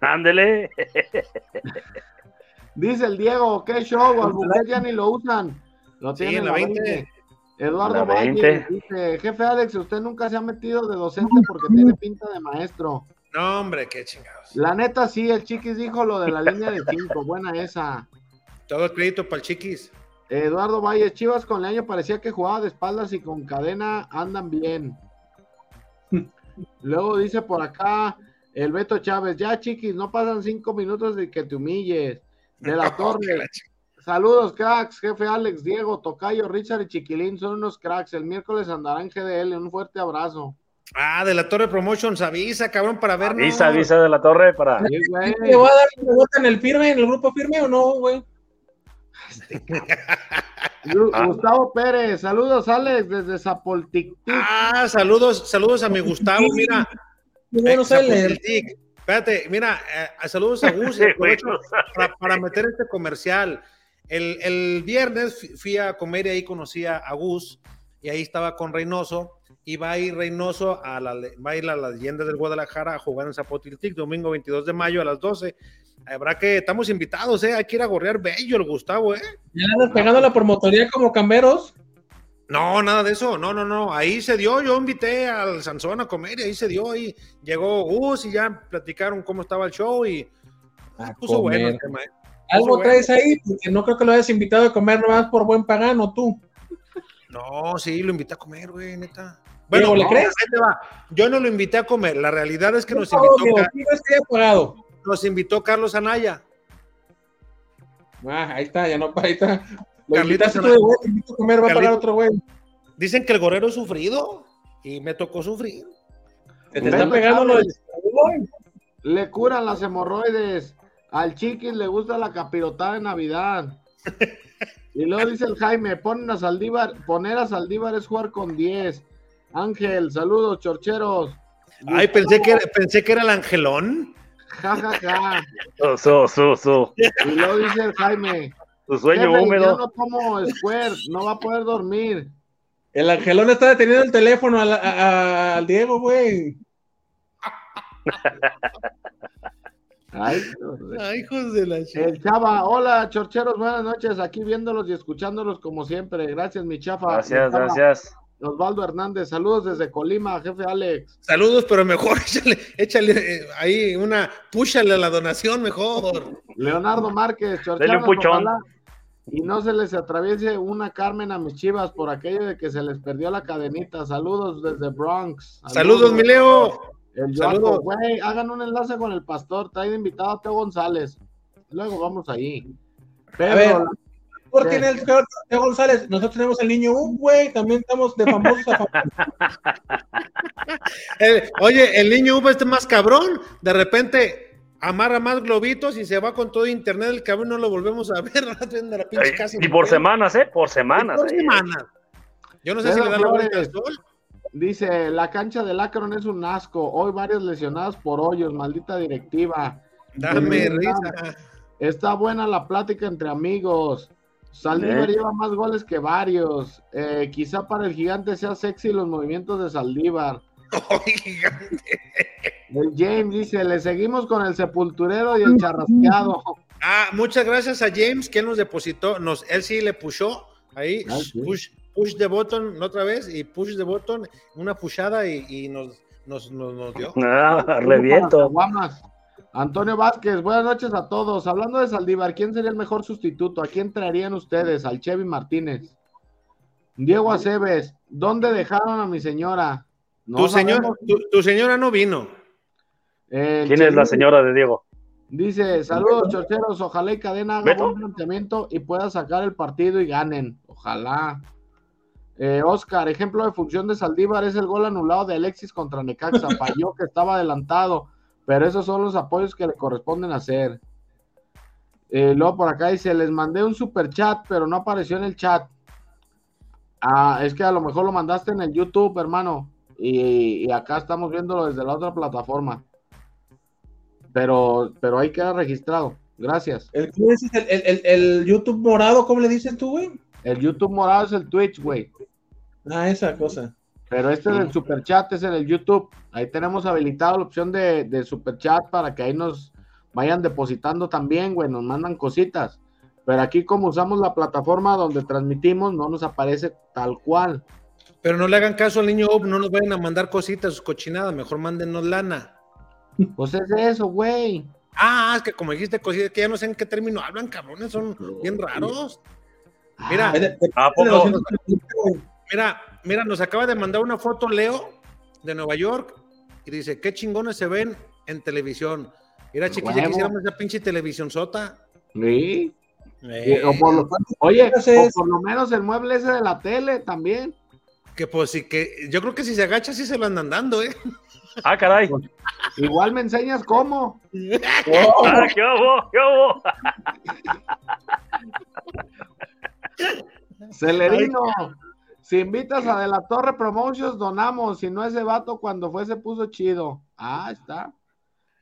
Ándele. Dice el Diego, qué show, al ya ni lo usan. Lo Sí, tiene en la 20. Eduardo La Valle 20. dice, jefe Alex, usted nunca se ha metido de docente porque tiene pinta de maestro. No, hombre, qué chingados. La neta sí, el chiquis dijo lo de la línea de cinco, buena esa. Todo el crédito para el chiquis. Eduardo Valle, Chivas con Leaño parecía que jugaba de espaldas y con cadena andan bien. Luego dice por acá el Beto Chávez, ya chiquis, no pasan cinco minutos de que te humilles. De la Torre, la saludos cracks, jefe Alex, Diego, Tocayo, Richard y Chiquilín son unos cracks. El miércoles andarán GDL, un fuerte abrazo. Ah, de la Torre Promotions, avisa, cabrón, para vernos. Avisa, avisa de la torre para. Sí. ¿Te va a dar una bota en el firme, en el grupo firme o no, güey? Ah. Gustavo Pérez, saludos Alex desde Zapoltic. Ah, saludos, saludos a mi Gustavo, mira. Muy bueno Eh. Espérate, mira, eh, saludos a Gus. Para, para meter este comercial. El, el viernes fui- a comer y ahí conocí a a Gus y ahí estaba con Reynoso. Y va a ir Reynoso a la, va a ir a las leyendas del Guadalajara a jugar en Zapotiltic, domingo 22 de mayo a las 12. Habrá que, estamos invitados, ¿eh? Hay que ir a gorrear bello el Gustavo, ¿eh? Ya andas pegando la promotoría como camberos. No, nada de eso, no, no, no, ahí se dio, yo invité al Sansón a comer y ahí se dio, ahí llegó Gus y ya platicaron cómo estaba el show y A puso comer. bueno el tema, ¿eh? Algo bueno. traes ahí, porque no creo que lo hayas invitado a comer nomás por buen pagano tú. No, sí, lo invité a comer, güey, neta. Bueno, ¿le no, crees? ahí te va. Yo no lo invité a comer, la realidad es que nos No, invitó, Diego, Ca- ¿quién crees que haya pagado? nos invitó Carlos Anaya. Ah, ahí está, ya no, ahí está. Lo Carlitos tú Anaya. de güey, te invito a comer, va a pagar otro güey. Dicen que el gorero es sufrido y me tocó sufrir. Se te está pegando lo Le curan las hemorroides. Al chiquis le gusta la capirotada de Navidad. Y luego dice el Jaime, ponen a Saldívar, poner a Saldívar es jugar con 10. Ángel, saludos, chorcheros. Ay, pensé que era, pensé que era el angelón. Ja, ja, ja. Su, su, su, Y luego dice el Jaime, su sueño "Jefe, Yo húmedo. no tomo Square, no va a poder dormir. El angelón está deteniendo el teléfono al, a- al Diego, güey. Ay, Ay, hijos de la chica. el Chava, hola, chorcheros, buenas noches. Aquí viéndolos y escuchándolos como siempre. Gracias, mi chafa. Gracias, Mi gracias. Osvaldo Hernández, saludos desde Colima, jefe Alex. Saludos, pero mejor échale, échale eh, ahí una, púchale a la donación mejor. Leonardo Márquez, Dele un puchón. ojalá y no se les atraviese una Carmen a mis chivas por aquello de que se les perdió la cadenita. Saludos desde Bronx. Saludos, mi Leo. El Saludos. Güey, hagan un enlace con el pastor, trae de invitado a Teo González. Luego vamos ahí. Pedro, A ver. la- ¿Por ¿Qué? tiene el Teo González? Nosotros tenemos el niño U, güey. También estamos de famosos a famosos. El- oye, el niño Uva este más cabrón, de repente amarra más globitos y se va con todo internet, el cabrón no lo volvemos a ver, la pinche Y por semanas, ¿eh? Por semanas. Por eh. semanas. Yo no sé si le da la vuelta al sol. dice, la cancha del Akron es un asco. Hoy varios lesionados por hoyos, maldita directiva. Dame risa. Está buena la plática entre amigos. Saldívar ¿Eh? lleva más goles que varios. Eh, quizá para el gigante sea sexy los movimientos de Saldívar. Oiga, El James dice, le seguimos con el sepulturero y el charrasqueado. Ah, muchas gracias a James que nos depositó, nos, él sí le pushó ahí, Ah, sí. push, push the button otra vez y push the button, una pushada y, y nos, nos, nos, nos dio. Ah, reviento. Antonio Vázquez, buenas noches a todos. Hablando de Saldívar, ¿quién sería el mejor sustituto? ¿A quién traerían ustedes? Al Chevy Martínez. Diego Aceves, ¿dónde dejaron a mi señora? No tu, señor, sabemos. tu, tu señora no vino. El ¿Quién es la señora de Diego? Dice, saludos chorcheros, ojalá y Cadena haga ¿Beto? buen planteamiento y pueda sacar el partido y ganen. Ojalá. Eh, Oscar, ejemplo de función de Saldívar es el gol anulado de Alexis contra Necaxa. Falló que estaba adelantado, pero esos son los apoyos que le corresponden hacer. Eh, luego por acá dice, les mandé un super chat, pero no apareció en el chat. Ah, es que a lo mejor lo mandaste en el YouTube, hermano. Y, y acá estamos viéndolo desde la otra plataforma. Pero, pero ahí queda registrado. Gracias. ¿El, el, el, YouTube morado, ¿cómo le dices tú, güey? El YouTube morado es el Twitch, güey. Ah, esa cosa. Pero este es el super chat, es en el YouTube. Ahí tenemos habilitado la opción de, de super chat para que ahí nos vayan depositando también, güey. Nos mandan cositas. Pero aquí como usamos la plataforma donde transmitimos, no nos aparece tal cual. Pero no le hagan caso al niño Up, no nos vayan a mandar cositas, sus cochinadas, mejor mándenos lana. Pues es eso, güey. Ah, es que como dijiste cositas, que ya no sé en qué término hablan, cabrones, son bien raros. Mira, ¿A poco? mira, mira, nos acaba de mandar una foto Leo de Nueva York y dice, qué chingones se ven en televisión. Mira, chiquilla, Huevo. quisiéramos esa pinche televisión sota. Sí. Eh, O por lo- oye, o Entonces- por lo menos el mueble ese de la tele también. que pues sí, que yo creo que si se agacha sí se lo andan dando, ¿eh? Ah, caray. Igual me enseñas cómo. Ah, ¿Qué hubo? ¿Qué hubo? Celerino. Si invitas a De la Torre Promotions, donamos. Si no, ese vato cuando fue se puso chido. Ah, está.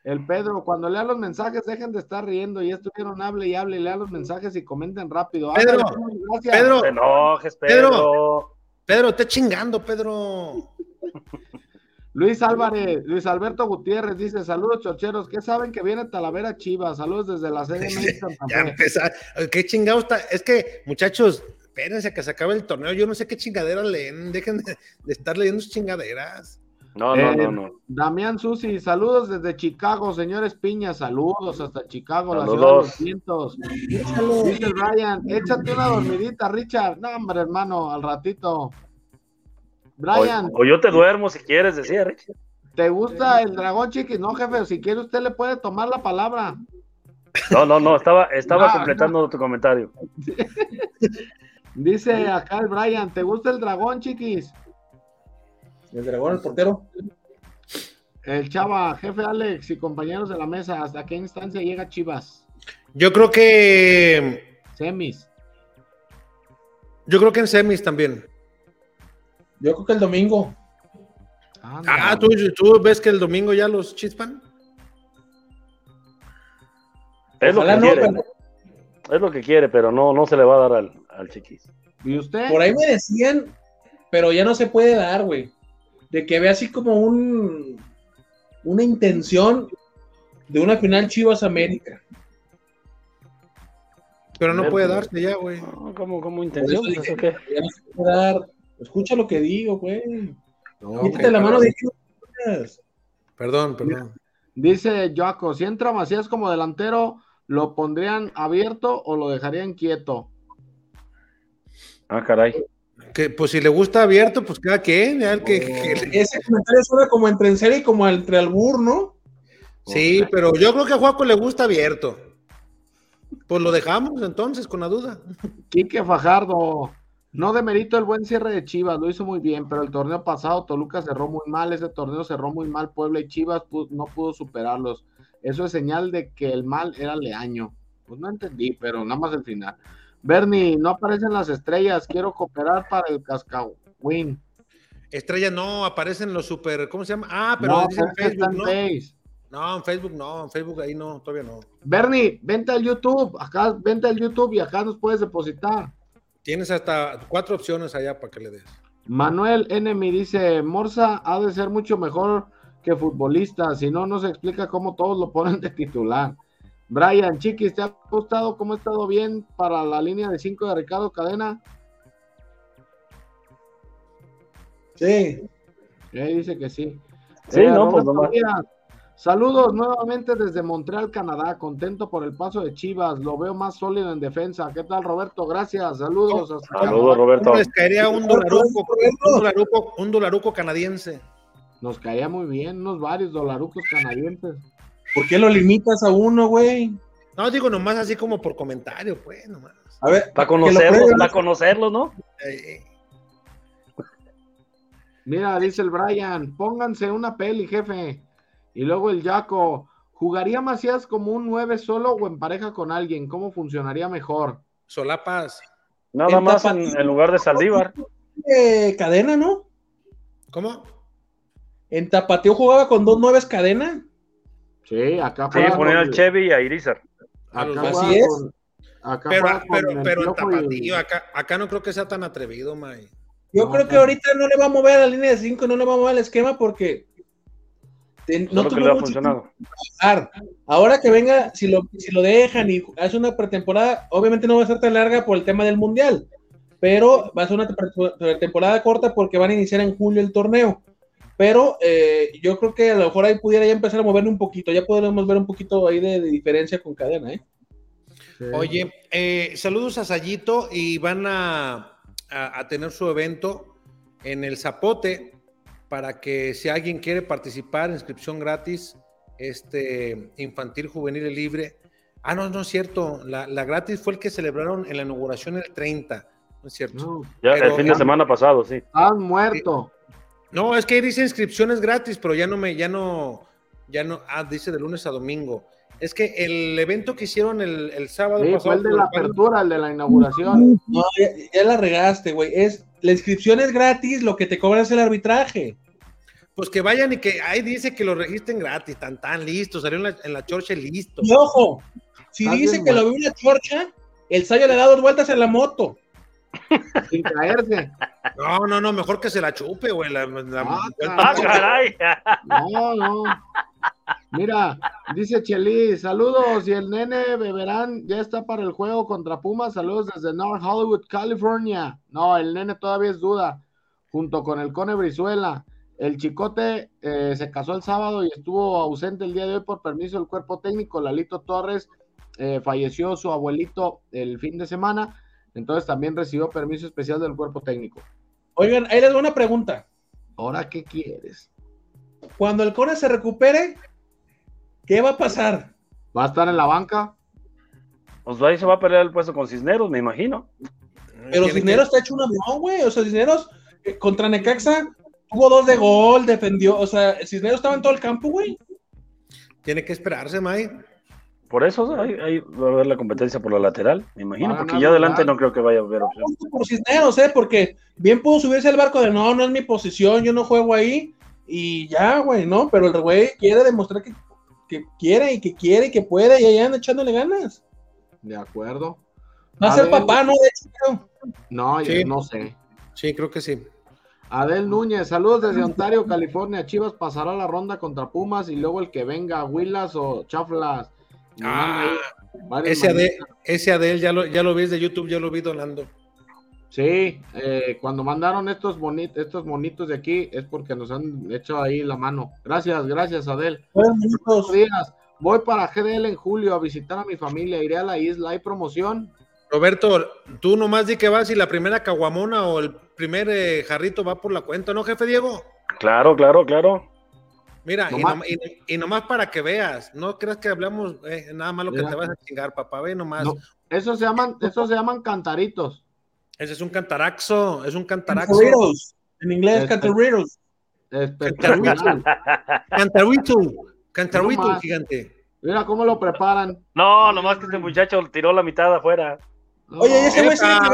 El Pedro, cuando lea los mensajes, dejen de estar riendo. Ya estuvieron, hable y hable, lea los mensajes y comenten rápido. Pedro, gracias. Pedro, te enojes, Pedro. Pedro. Pedro, te chingando, Pedro. Luis Álvarez, Luis Alberto Gutiérrez dice: Saludos, chocheros. ¿Qué saben que viene Talavera Chivas? Saludos desde la CDMX Santa Ya empezar. Qué chingado está. Es que, muchachos, espérense a que se acabe el torneo. Yo no sé qué chingadera leen. Dejen de, de estar leyendo sus chingaderas. No, no, Eh, no, no. Damián Susi, saludos desde Chicago, señores Piña, saludos hasta Chicago, la Saludos. ciudad de los vientos. Dice Brian, échate una dormidita, Richard. No, hombre, hermano, al ratito. Brian, O, o yo te duermo si quieres, decía Rich. ¿te gusta el dragón chiquis? No, jefe, si quiere usted le puede tomar la palabra. No, no, no, estaba, estaba Ah, completando tu comentario. Dice acá el Brian, ¿te gusta el dragón chiquis? El dragón, el portero. El chava, jefe Alex y compañeros de la mesa, ¿hasta qué instancia llega Chivas? Yo creo que. Semis. Yo creo que en semis también. Yo creo que el domingo. Anda. Ah, ¿tú, tú ves que el domingo ya los chispan. Es lo que no, quiere. pero Es lo que quiere, pero no, no se le va a dar al, al chiquis. ¿Y usted? por ahí me decían, pero ya no se puede dar, güey. De que ve así como un una intención de una final Chivas América. Pero no Ver, puede pues. darse ya, güey. No, ¿Cómo, cómo Por intención? eso ¿Eso dije, qué? ya no se puede dar. Escucha lo que digo, güey. No, Quítate la mano perdón. de Chivas. Perdón, perdón. Dice Joaco, si entra Macías como delantero, ¿lo pondrían abierto o lo dejarían quieto? Ah, caray. Que, pues si le gusta abierto, pues cada quien. ya el que- que- Ese comentario suena como entre en serio y como entre albur, ¿no? Sí, pero yo creo que a Juaco le gusta abierto. Pues lo dejamos entonces, con la duda. Quique Fajardo, no demerito el buen cierre de Chivas, lo hizo muy bien, pero el torneo pasado Toluca cerró muy mal, ese torneo cerró muy mal, Puebla y Chivas pu- no pudo superarlos. Eso es señal de que el mal era Leaño. Pues no entendí, pero nada más el final. Bernie, no aparecen las estrellas, quiero cooperar para el Cascawin. Estrella no, aparecen los super, ¿cómo se llama? Ah, pero No, Facebook, ¿no? Face. No, en Facebook no, en Facebook ahí no, todavía no. Bernie, vente al YouTube, acá, vente al YouTube y acá nos puedes depositar. Tienes hasta cuatro opciones allá para que le des. Manuel Enemy dice, Morsa ha de ser mucho mejor que futbolista, si no, no se explica cómo todos lo ponen de titular. Brian, Chiquis, ¿te ha gustado cómo ha estado bien para la línea de 5 de Ricardo Cadena? Sí. Eh, dice que sí. Sí, Eh, no, pues nomás. Saludos nuevamente desde Montreal, Canadá. Contento por el paso de Chivas. Lo veo más sólido en defensa. ¿Qué tal, Roberto? Gracias. Saludos. hasta Saludos. Roberto. ¿Cómo les caería un dolaruco, un dolaruco, un dolaruco canadiense? Nos caía muy bien. Unos varios dolarucos canadienses. ¿Por qué lo limitas a uno, güey? No, digo nomás así como por comentario, pues, nomás. A ver, Para conocerlos, para conocerlos, ¿no? Eh, Mira, dice el Brian, pónganse una peli, jefe. Y luego el Jaco, ¿jugaría Macías como un 9 solo o en pareja con alguien? ¿Cómo funcionaría mejor? solapas. Nada más en, lugar de Saldívar. Eh, cadena, ¿no? ¿Cómo? En Tapateo jugaba con dos nueves cadena. Sí, acá Sí, con- al Chevy y a Irizar. acá Así es. con- acá Pero, pero, el pero en Piojo y el- tapatío, acá, acá no creo que sea tan atrevido, May. Yo No, creo que no. ahorita no le va a mover a la línea de 5, no le va a mover el esquema porque es lo que tuvo le ha mucho funcionado. Ahora que venga, si lo, si lo dejan y hace una pretemporada, obviamente no va a ser tan larga por el tema del mundial, pero va a ser una pre- pretemporada corta porque van a iniciar en julio el torneo. Pero eh, yo creo que a lo mejor ahí pudiera ya empezar a moverle un poquito, ya podremos ver un poquito ahí de, de diferencia con cadena, ¿eh? Oye, eh, saludos a Sayito y van a, a- a tener su evento en el Zapote para que si alguien quiere participar, inscripción gratis, este infantil, juvenil y libre. Ah, no, no es cierto. La, la gratis fue el que celebraron en la inauguración el 30. No es cierto. No, Ya Pero- el fin de semana pasado, sí. estás muerto. No, es que ahí dice inscripciones gratis, pero ya no me, ya no, ya no, ah, dice de lunes a domingo. Es que el evento que hicieron el, el sábado Sí, pasado. fue el de la apertura, el de la inauguración. No, ya, ya la regaste, güey. Es, la inscripción es gratis, lo que te cobra es el arbitraje. Pues que vayan y que ahí dice que lo registren gratis, tan tan listo, salió en la, en la chorcha listo. Y ojo, si dice bien que lo vio una chorcha, el Sayo le da dos vueltas en la moto. Sin caerse. No, no, no, mejor que se la chupe, güey. La, la- Ah, ¡Ah, caray! No, no. Mira, dice Cheli, saludos y el nene beberán ya está para el juego contra Pumas. Saludos desde North Hollywood, California. No, el nene todavía es duda, junto con el Cone Brizuela. El Chicote eh, se casó el sábado y estuvo ausente el día de hoy por permiso del cuerpo técnico. Lalito Torres eh, falleció su abuelito el fin de semana, entonces también recibió permiso especial del cuerpo técnico. Oigan, ahí les doy una pregunta. ¿Ahora qué quieres? Cuando el Cone se recupere, ¿qué va a pasar? ¿Va a estar en la banca? Pues ahí se va a pelear el puesto con Cisneros, me imagino. Pero Cisneros está hecho un avión, güey. O sea, Cisneros eh, contra Necaxa tuvo dos de gol, defendió. O sea, Cisneros estaba en todo el campo, güey. tiene que esperarse, May. Por eso ahí, ahí va a haber la competencia por la lateral, me imagino, Va a porque ganar ya adelante no creo que vaya a haber opción. Por Cisneros, ¿eh? Porque bien pudo subirse al barco de no, no es mi posición, yo no juego ahí. Y ya, güey, ¿no? Pero el güey quiere demostrar que, que quiere y que quiere y que puede y ahí anda echándole ganas. De acuerdo. Va a A ser ver. papá, ¿no? De hecho, creo. No, Sí. no sé. Sí, creo que sí. Adel Núñez, saludos desde Ontario, California. Chivas pasará la ronda contra Pumas y luego el que venga, Willas o Chaflas. Ah, ese Adel, ese Adel ya lo, ya lo ves de YouTube, ya lo vi donando. Sí, eh, cuando mandaron estos, boni- estos monitos de aquí es porque nos han hecho ahí la mano. Gracias, gracias, Adel. Buenos días. Voy para GDL en julio a visitar a mi familia. Iré a la isla. ¿Hay promoción? Roberto, tú nomás di que vas y la primera caguamona o el primer eh, jarrito va por la cuenta, ¿no, jefe Diego? Claro, claro, claro. Mira, y, Nomás- nom- y- y nomás para que veas, no creas que hablamos eh, nada más lo que Mira. te vas a chingar, papá, ve nomás. No. Esos se llaman, esos se llaman cantaritos. Ese es un cantaraxo, es un cantaraxo. Cantarritos. En inglés, Este-. Espectacular. Cantarito, cantarito, No gigante. Mira cómo lo preparan. No, nomás que este muchacho tiró la mitad afuera. No, Oye, ese güey ¡Epa,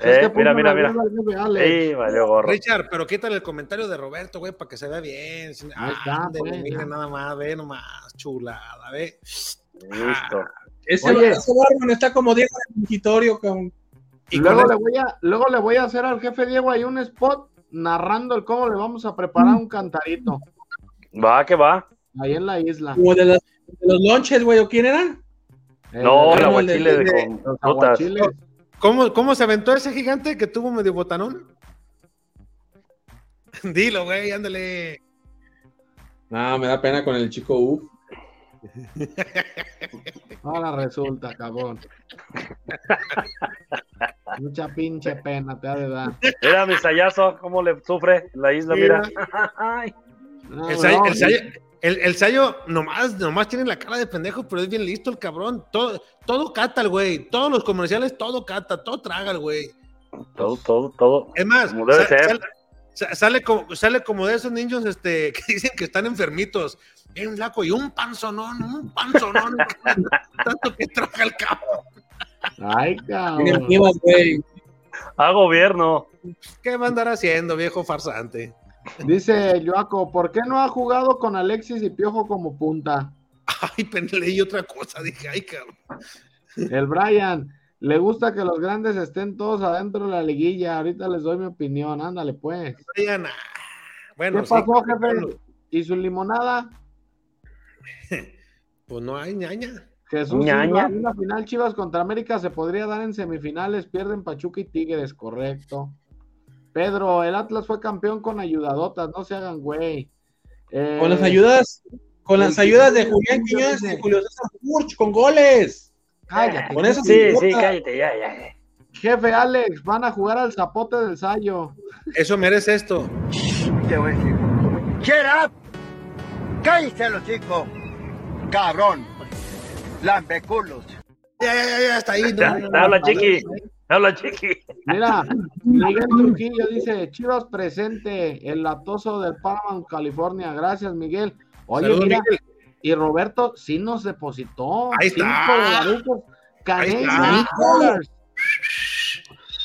Eh, mira, mira, mira. Sí, valió gorro. Richard, pero quítale el comentario de Roberto, güey, para que se vea bien. Ahí está, Ándale, pues, mira ya. nada más, ve nomás, chulada, ve. Listo. Ese, Oye. ese está como Diego del Mingitorio, con Y luego, con le el- voy a, luego le voy a hacer al jefe Diego ahí un spot narrando el cómo le vamos a preparar un cantarito Va, que va. ahí en la isla. como de, las- de los lonches, güey, ¿o quién era? Eh, No, el bueno, el de- aguachile de, de- con los frutas. ¿Cómo, ¿Cómo se aventó ese gigante que tuvo medio botanón? Dilo, güey, ándale. No, me da pena con el chico Uf. Ahora resulta, cabrón. Mucha pinche pena te ha de dar. Mira mi sayazo, cómo le sufre en la isla, mira. No, El no, el, el, el Sayo nomás, nomás tiene la cara de pendejo, pero es bien listo el cabrón. Todo, todo cata el güey. Todos los comerciales, todo cata, todo traga el güey. Todo, todo, todo. Es más, Como debe sa- ser. sale, sa- sale como, sale como de esos niños este, que dicen que están enfermitos. Bien flaco y un panzonón, un panzonón. Tanto que traga el cabrón. Ay, cabrón. A gobierno. ¿Qué va a andar haciendo, viejo farsante? Dice Joaco, ¿por qué no ha jugado con Alexis y Piojo como punta? Ay, pero leí otra cosa. Dije, ay, cabrón. El Brian, le gusta que los grandes estén todos adentro de la liguilla. Ahorita les doy mi opinión. Ándale, pues. Brian, ah, Bueno, ¿Qué sí, pasó, jefe? ¿Y su limonada? Pues no hay ñaña. Jesús Ñaña. Una final Chivas contra América se podría dar en semifinales, pierden Pachuca y Tigres, correcto. Pedro, el Atlas fue campeón con ayudadotas, no se hagan güey. Eh, Con las ayudas, con las ayudas de Julián Quiñones y Julio César Furch con goles. Cállate. Con eso Sí, sí, cállate, ya, ya. Jefe Alex, van a jugar al zapote del Sayo. Eso merece esto. Te voy a decir. Shut up. Cállate los chicos. Cabrón. Lambeculos. Ya, ya, ya, ya, está ahí. no, Ya, no, no, Habla, no, chiqui. Habla, chiqui. Mira, Miguel Trujillo dice, Chivas presente, el latoso de Paramount, California. Gracias, Miguel. Oye, mira, Miguel. y Roberto sí nos depositó. Ahí cinco está. dolarucos, Canadian dollars.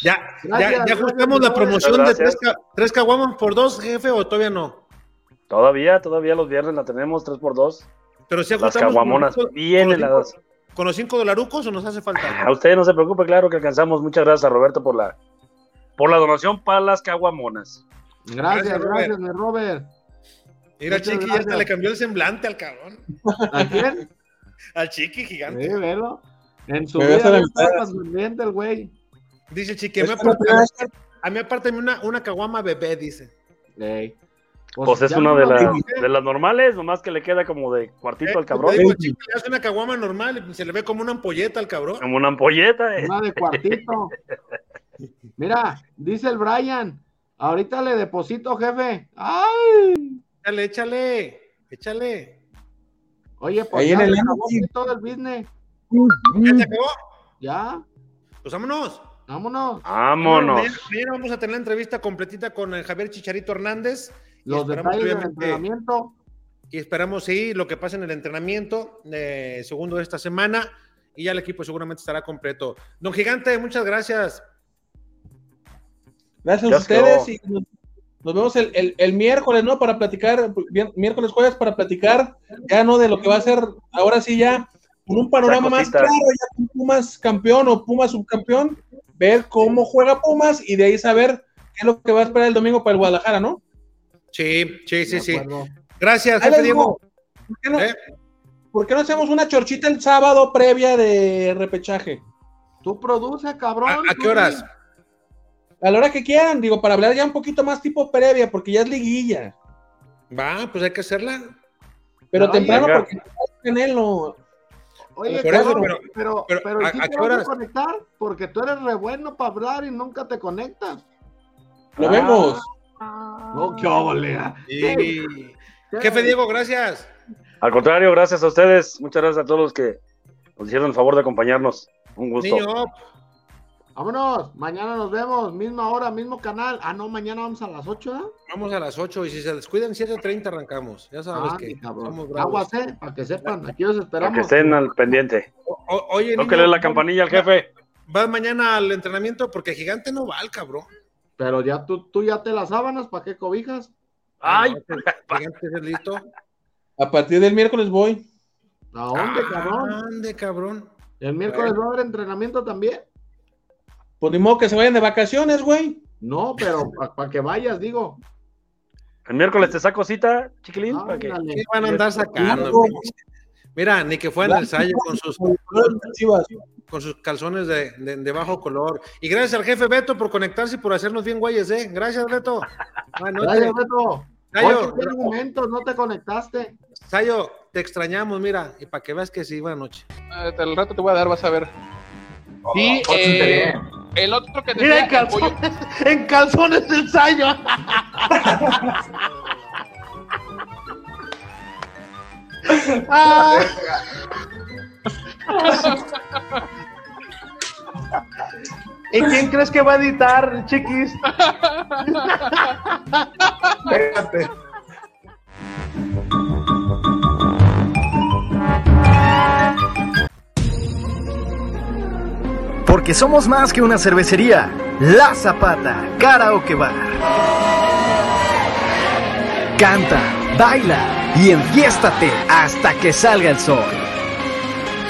Ya, ya, Gracias, ya ajustamos gracias, la promoción de tres, tres caguamas por dos, jefe, o todavía no. Todavía, todavía los viernes la tenemos 3x2. Pero si Las ajustamos caguamonas con los cinco- bien con los cinco- ¿Con los cinco dolarucos o nos hace falta? A usted no se preocupe, claro que alcanzamos. Muchas gracias a Roberto por la por la donación para las caguamonas. Gracias, Gracias, Robert. Mira, Muchas Chiqui, ya hasta le cambió el semblante al cabrón. ¿A quién? Al Chiqui gigante. Sí, velo. En su Me vida el güey. Dice Chiqui, a mí, apártame una, una caguama bebé, dice. Ey. Pues es ya una de, las veo, de las normales, nomás que le queda como de cuartito al Eh, cabrón. digo, Chiqui, le hace una caguama normal y se le ve como una ampolleta al cabrón. Como una ampolleta. eh. Una de cuartito. Mira, dice el Brian. Ahorita le deposito, jefe. ¡Ay! Échale, échale, échale. Oye, pues Ahí ya en el acabó todo el business. ¿Ya se acabó? Ya, Pues vámonos. vámonos. Vámonos. Mañana, mañana vamos a tener la entrevista completita con el Javier Chicharito Hernández. Los detalles del entrenamiento. Y esperamos, sí, lo que pasa en el entrenamiento, eh, segundo de esta semana. Y ya el equipo seguramente estará completo. Don Gigante, muchas gracias. Gracias a ustedes y nos, vemos el, el- el miércoles, ¿no? Para platicar, bien- miércoles, jueves, para platicar ya no de lo que va a ser, ahora sí ya, con un panorama más claro, ya con Pumas campeón o Pumas subcampeón, ver cómo juega Pumas y de ahí saber qué es lo que va a esperar el domingo para el Guadalajara, ¿no? Sí, sí, sí, sí. Gracias, jefe Diego. digo, ¿Por qué no, ¿Eh? por qué no hacemos una chorchita el sábado previa de repechaje? Tú produce, cabrón. ¿A, qué horas? A la hora que quieran, digo, para hablar ya un poquito más tipo previa, porque ya es liguilla. Va, pues hay que hacerla. Pero Oye, temprano, venga. porque Canelo. Oye, Por eso, cabrón, pero- pero, pero, pero, ¿a- ¿sí a te qué horas? conectar? Porque tú eres re bueno para hablar y nunca te conectas. Lo Ah. vemos. No, qué ah. Jefe Diego, gracias. Al contrario, gracias a ustedes. Muchas gracias a todos los que nos hicieron el favor de acompañarnos. Un gusto. Niño, Vámonos, mañana nos vemos, misma hora, mismo canal. Ah, no, mañana vamos a las 8, ¿eh? vamos a las 8 y si se descuidan 7.30 arrancamos. Ya sabes Ah, que somos bravos. Eh, para que sepan, aquí los Para esperamos. que estén al pendiente. O- o- oye, Tóquele niño, la campanilla al jefe. ¿Vas mañana al entrenamiento? Porque Gigante no va al cabrón. Pero ya tú, tú ya te las sábanas, ¿para qué cobijas? Ay, ¿estás listo? A partir del miércoles voy. ¿A dónde, cabrón? ¿Dónde, cabrón? ¿El miércoles va a haber entrenamiento también? Pues ni modo que se vayan de vacaciones, güey. No, pero para que vayas, digo. el miércoles te saco cita, chiquilín. para. ¿Qué van a andar sacando? Mira, ni que fueran el Sayo con sus, Chivas. Con sus calzones de, de- de bajo color. Y gracias al jefe Beto por conectarse y por hacernos bien güeyes, ¿eh? Gracias, Beto. Buenas noches. Gracias, Beto. Sayo. No te conectaste. Sayo, te extrañamos, mira, y para que veas que sí, buenas noches. Al rato te voy a dar, vas a ver. Y eh, el otro que Mira, decía, en el calzones, en calzones del Sayo. Ah. ¿Y quién crees que va a editar, chiquis? Espérate. Porque somos más que una cervecería. La Zapata, Karaoke Bar. Canta, baila y enfiéstate hasta que salga el sol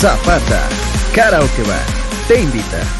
Zapata, Karaoke Bar, te invita.